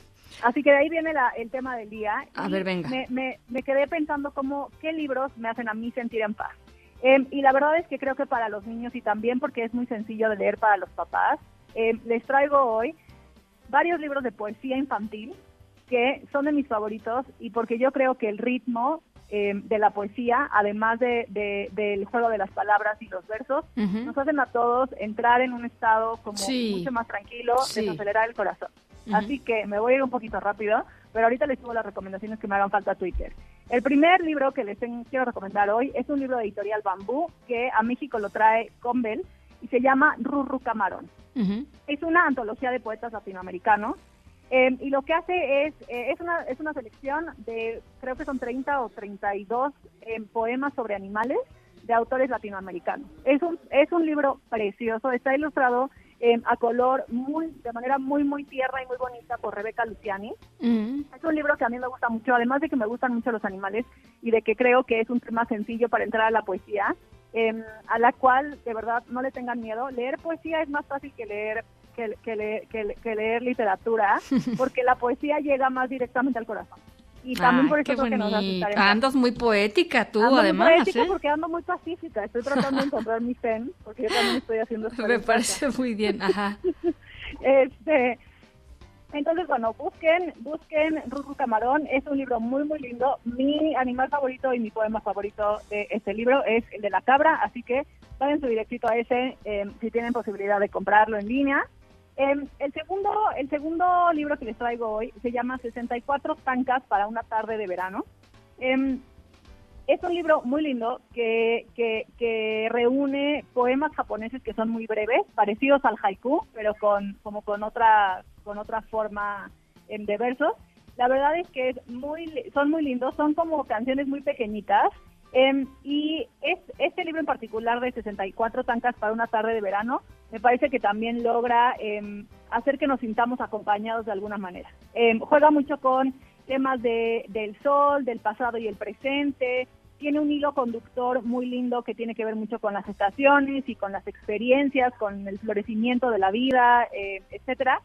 Así que de ahí viene la- el tema del día. A ver, venga. Me, me- me quedé pensando cómo, qué libros me hacen a mí sentir en paz. Em, y la verdad es que creo que para los niños y también porque es muy sencillo de leer para los papás, em, les traigo hoy varios libros de poesía infantil que son de mis favoritos y porque yo creo que el ritmo em, de la poesía, además de, de- del juego de las palabras y los versos, Ujú. nos hacen a todos entrar en un estado como Sí. mucho más tranquilo, Sí. desacelerar el corazón. Ujú. Así que me voy a ir un poquito rápido, pero ahorita les subo las recomendaciones que me hagan falta a Twitter. El primer libro que les ten- quiero recomendar hoy es un libro de editorial Bambú que a México lo trae Convel y se llama Rurru Camarón. Es una antología de poetas latinoamericanos eh, y lo que hace es, eh, es, una, es una selección de, creo que son 30 o 32 eh, poemas sobre animales de autores latinoamericanos. Es un, es un libro precioso, está ilustrado eh, a color muy, de manera muy, muy tierna y muy bonita por Rebeca Luciani. Es un libro que a mí me gusta mucho, además de que me gustan mucho los animales y de que creo que es un tema sencillo para entrar a la poesía, a la cual de verdad no le tengan miedo. Leer poesía es más fácil que leer que, que le- que le- que leer literatura, porque la poesía llega más directamente al corazón. Y también Ay, por eso que nos hace bonito. estar en paz. Andas muy poética tú, Ando muy además. poética ¿eh? porque ando muy pacífica. Estoy tratando de encontrar mi zen, porque yo también estoy haciendo Me parece muy bien, ajá. Este, entonces, bueno, busquen, busquen Rurru Camarón, es un libro muy, muy lindo. Mi animal favorito y mi poema favorito de este libro es el de la cabra, así que váyanse directito a ese eh, si tienen posibilidad de comprarlo en línea. Eh, el segundo el segundo libro que les traigo hoy se llama 64 tancas para una tarde de verano. Em, es un libro muy lindo que, que, que, reúne poemas japoneses que son muy breves, parecidos al haiku, pero con como con otra con otra forma em, de versos. La verdad es que es muy son muy lindos, son como canciones muy pequeñitas. Em, y es, este libro en particular de 64 tancas para una tarde de verano, me parece que también logra em, hacer que nos sintamos acompañados de alguna manera. juega mucho con temas de, del sol, del pasado y el presente, tiene un hilo conductor muy lindo que tiene que ver mucho con las estaciones y con las experiencias, con el florecimiento de la vida, eh, etcétera.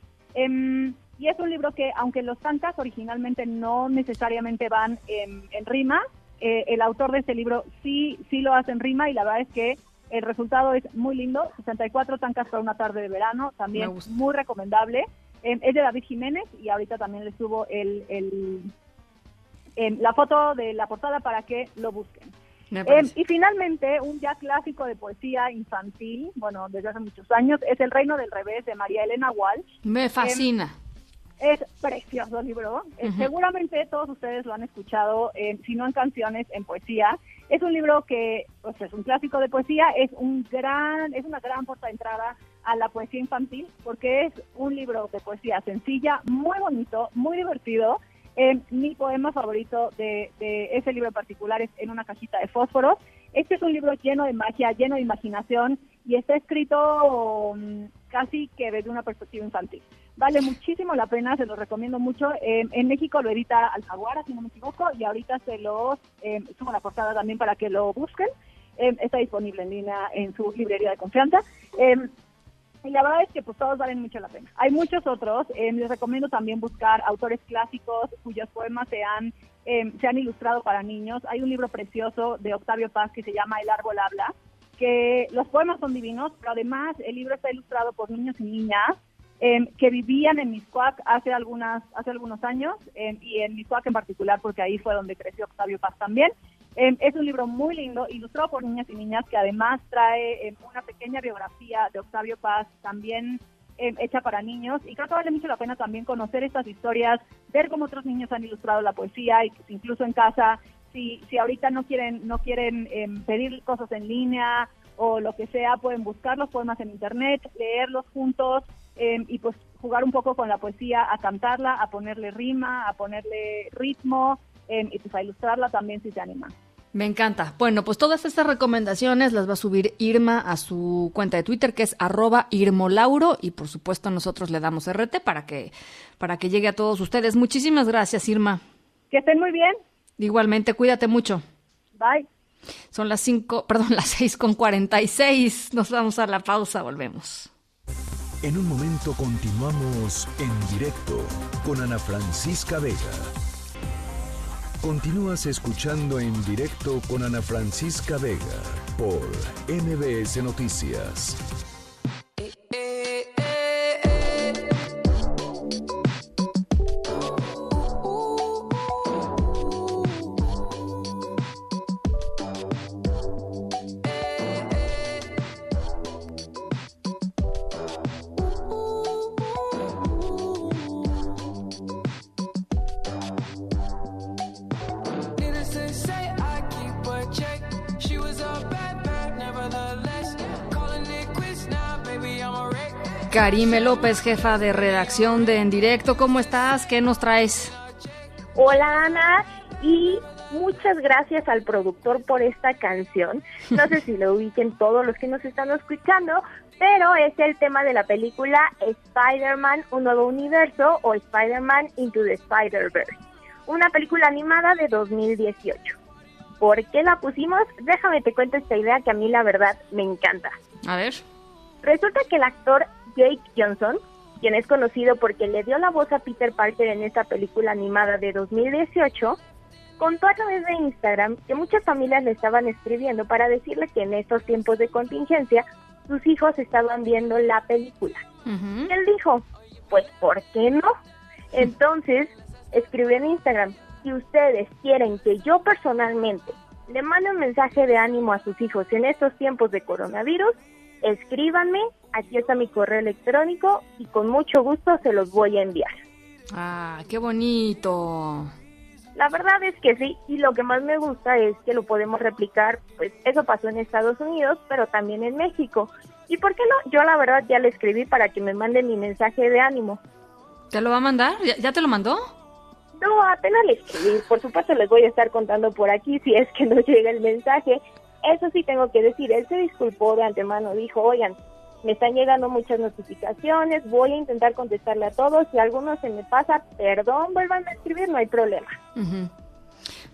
Y es un libro que, aunque los tantas originalmente no necesariamente van en, rima, eh, el autor de este libro sí, sí lo hace en rima y la verdad es que el resultado es muy lindo. 64 tancas para una tarde de verano, también muy recomendable. Em, es de David Jiménez y ahorita también le subo el, la foto de la portada para que lo busquen. Em, y finalmente, un ya clásico de poesía infantil, bueno, desde hace muchos años, es El Reino del Revés de María Elena Walsh. Me fascina. Es precioso el libro. Eh, seguramente todos ustedes lo han escuchado, si no en canciones, en poesía. Es un libro que pues, es un clásico de poesía, es un gran, es una gran puerta de entrada a la poesía infantil, porque es un libro de poesía sencilla, muy bonito, muy divertido eh, mi poema favorito de, ese libro en particular es En una cajita de fósforos. Este es un libro lleno de magia, lleno de imaginación y está escrito mm, casi que desde una perspectiva infantil. Vale muchísimo la pena, se lo recomiendo mucho. en México lo edita Alfaguara, si no me equivoco, y ahorita se los eh, subo la portada también para que lo busquen. Eh, está disponible en línea en su librería de confianza. Em, y la verdad es que pues todos valen mucho la pena. Hay muchos otros, eh, les recomiendo también buscar autores clásicos cuyos poemas se han, eh, se han ilustrado para niños. Hay un libro precioso de Octavio Paz que se llama El árbol habla, que los poemas son divinos, pero además el libro está ilustrado por niños y niñas eh, que vivían en Miscuac hace, algunas, hace algunos años, y en Miscuac en particular, porque ahí fue donde creció Octavio Paz también. Em, es un libro muy lindo, ilustrado por niñas y niñas, que además trae una pequeña biografía de Octavio Paz, también hecha para niños. Y creo que vale mucho la pena también conocer estas historias, ver cómo otros niños han ilustrado la poesía, y incluso en casa, si, si ahorita no quieren, no quieren pedir cosas en línea o lo que sea, pueden buscar los poemas en internet, leerlos juntos y pues jugar un poco con la poesía, a cantarla, a ponerle rima, a ponerle ritmo y pues a ilustrarla también si se animan. Me encanta. Bueno, pues todas estas recomendaciones las va a subir Irma a su cuenta de Twitter, que es arroba Irmolauro, y por supuesto nosotros le damos RT para que, para que llegue a todos ustedes. Muchísimas gracias, Irma. Que estén muy bien. Igualmente, cuídate mucho. Bye. Son las cinco, perdón, las seis con cuarenta y seis. Nos vamos a la pausa, volvemos. En un momento continuamos en directo con Ana Francisca Vega. Continúas escuchando en directo con Ana Francisca Vega por MBS Noticias. Karime López, jefa de redacción de En Directo. ¿Cómo estás? ¿Qué nos traes? Hola Ana y muchas gracias al productor por esta canción. No sé si lo ubiquen todos los que nos están escuchando, pero es el tema de la película Spider-Man, un nuevo universo o Spider-Man Into the Spider-Verse, una película animada de 2018. ¿Por qué la pusimos? Déjame te cuento esta idea que a mí la verdad me encanta. A ver. Resulta que el actor Jake Johnson, quien es conocido porque le dio la voz a Peter Parker en esta película animada de 2018, contó a través de Instagram que muchas familias le estaban escribiendo para decirle que en estos tiempos de contingencia sus hijos estaban viendo la película. Y él dijo, pues ¿por qué no? Entonces escribió en Instagram, si ustedes quieren que yo personalmente le mande un mensaje de ánimo a sus hijos en estos tiempos de coronavirus, escríbanme, aquí está mi correo electrónico y con mucho gusto se los voy a enviar. Ah, qué bonito. La verdad es que sí, y lo que más me gusta es que lo podemos replicar, pues eso pasó en Estados Unidos, pero también en México. ¿Y por qué no? Yo la verdad ya le escribí para que me mande mi mensaje de ánimo. ¿Te lo va a mandar? ¿Ya, te lo mandó? No, apenas le escribí. Por supuesto les voy a estar contando por aquí si es que no llega el mensaje. Eso sí tengo que decir, él se disculpó de antemano, dijo, oigan, me están llegando muchas notificaciones, voy a intentar contestarle a todos, si alguno se me pasa, perdón, vuelvan a escribir, no hay problema.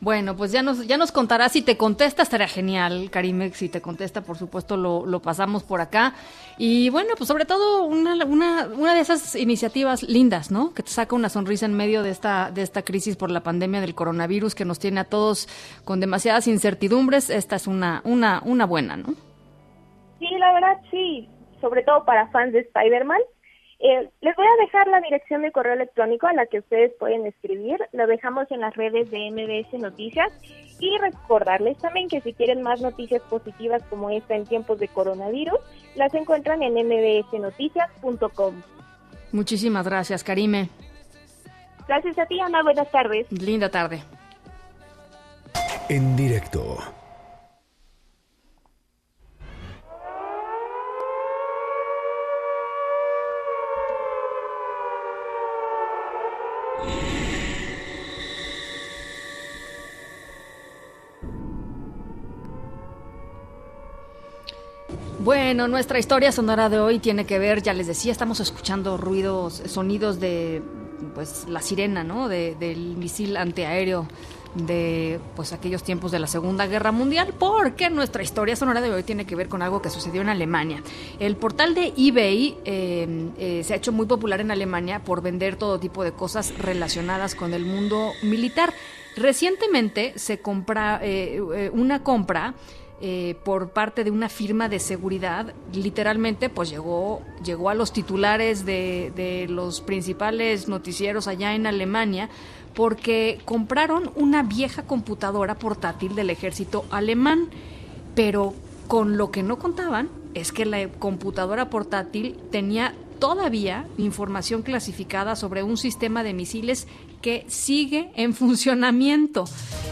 Bueno, pues ya nos, ya nos contará si te contesta, estaría genial, Karimex, si te contesta, por supuesto, lo, lo pasamos por acá. Y bueno, pues sobre todo una, una, una de esas iniciativas lindas, ¿no? Que te saca una sonrisa en medio de esta, de esta crisis por la pandemia del coronavirus que nos tiene a todos con demasiadas incertidumbres. Esta es una, una, una buena, ¿no? Sí, la verdad, sí sobre todo para fans de Spider-Man. Eh, les voy a dejar la dirección de correo electrónico a la que ustedes pueden escribir. Lo dejamos en las redes de MBS Noticias. Y recordarles también que si quieren más noticias positivas como esta en tiempos de coronavirus, las encuentran en mbsnoticias.com. Muchísimas gracias, Karime. Gracias a ti, Ana. Buenas tardes. Linda tarde. En directo. Bueno, nuestra historia sonora de hoy tiene que ver, ya les decía, estamos escuchando ruidos, sonidos de pues la sirena, ¿no? del misil antiaéreo de pues aquellos tiempos de la Segunda Guerra Mundial, porque nuestra historia sonora de hoy tiene que ver con algo que sucedió en Alemania. El portal de eBay eh, eh, se ha hecho muy popular en Alemania por vender todo tipo de cosas relacionadas con el mundo militar. Recientemente se compra eh, una compra eh, por parte de una firma de seguridad, literalmente pues llegó, llegó a los titulares de, de los principales noticieros allá en Alemania porque compraron una vieja computadora portátil del ejército alemán, pero con lo que no contaban es que la computadora portátil tenía todavía información clasificada sobre un sistema de misiles que sigue en funcionamiento.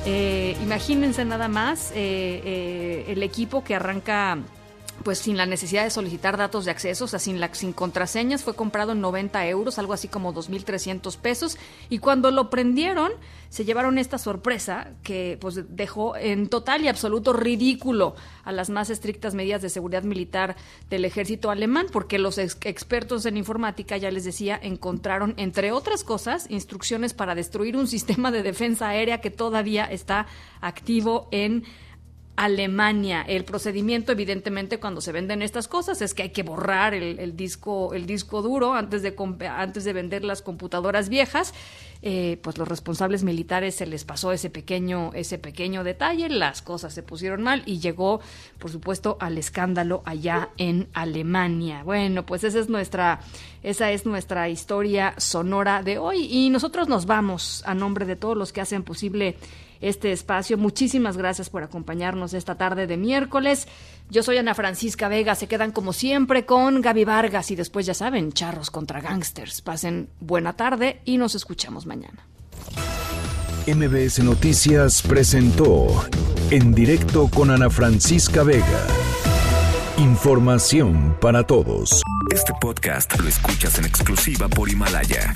Eh, imagínense nada más eh, eh, el equipo que arranca pues sin la necesidad de solicitar datos de acceso, o sea, sin, la, sin contraseñas, fue comprado en 90 euros, algo así como 2.300 pesos, y cuando lo prendieron, se llevaron esta sorpresa que pues dejó en total y absoluto ridículo a las más estrictas medidas de seguridad militar del ejército alemán, porque los expertos en informática, ya les decía, encontraron, entre otras cosas, instrucciones para destruir un sistema de defensa aérea que todavía está activo en Alemania. El procedimiento, evidentemente, cuando se venden estas cosas es que hay que borrar el, disco, el disco duro antes de, antes de vender las computadoras viejas. Eh, pues los responsables militares se les pasó ese pequeño, ese pequeño detalle, las cosas se pusieron mal y llegó, por supuesto, al escándalo allá en Alemania. Bueno, pues esa es nuestra, esa es nuestra historia sonora de hoy y nosotros nos vamos a nombre de todos los que hacen posible este espacio. Muchísimas gracias por acompañarnos esta tarde de miércoles. Yo soy Ana Francisca Vega. Se quedan como siempre con Gaby Vargas y después ya saben, charros contra gangsters. Pasen buena tarde y nos escuchamos mañana. MBS Noticias presentó en directo con Ana Francisca Vega. Información para todos. Este podcast lo escuchas en exclusiva por Himalaya.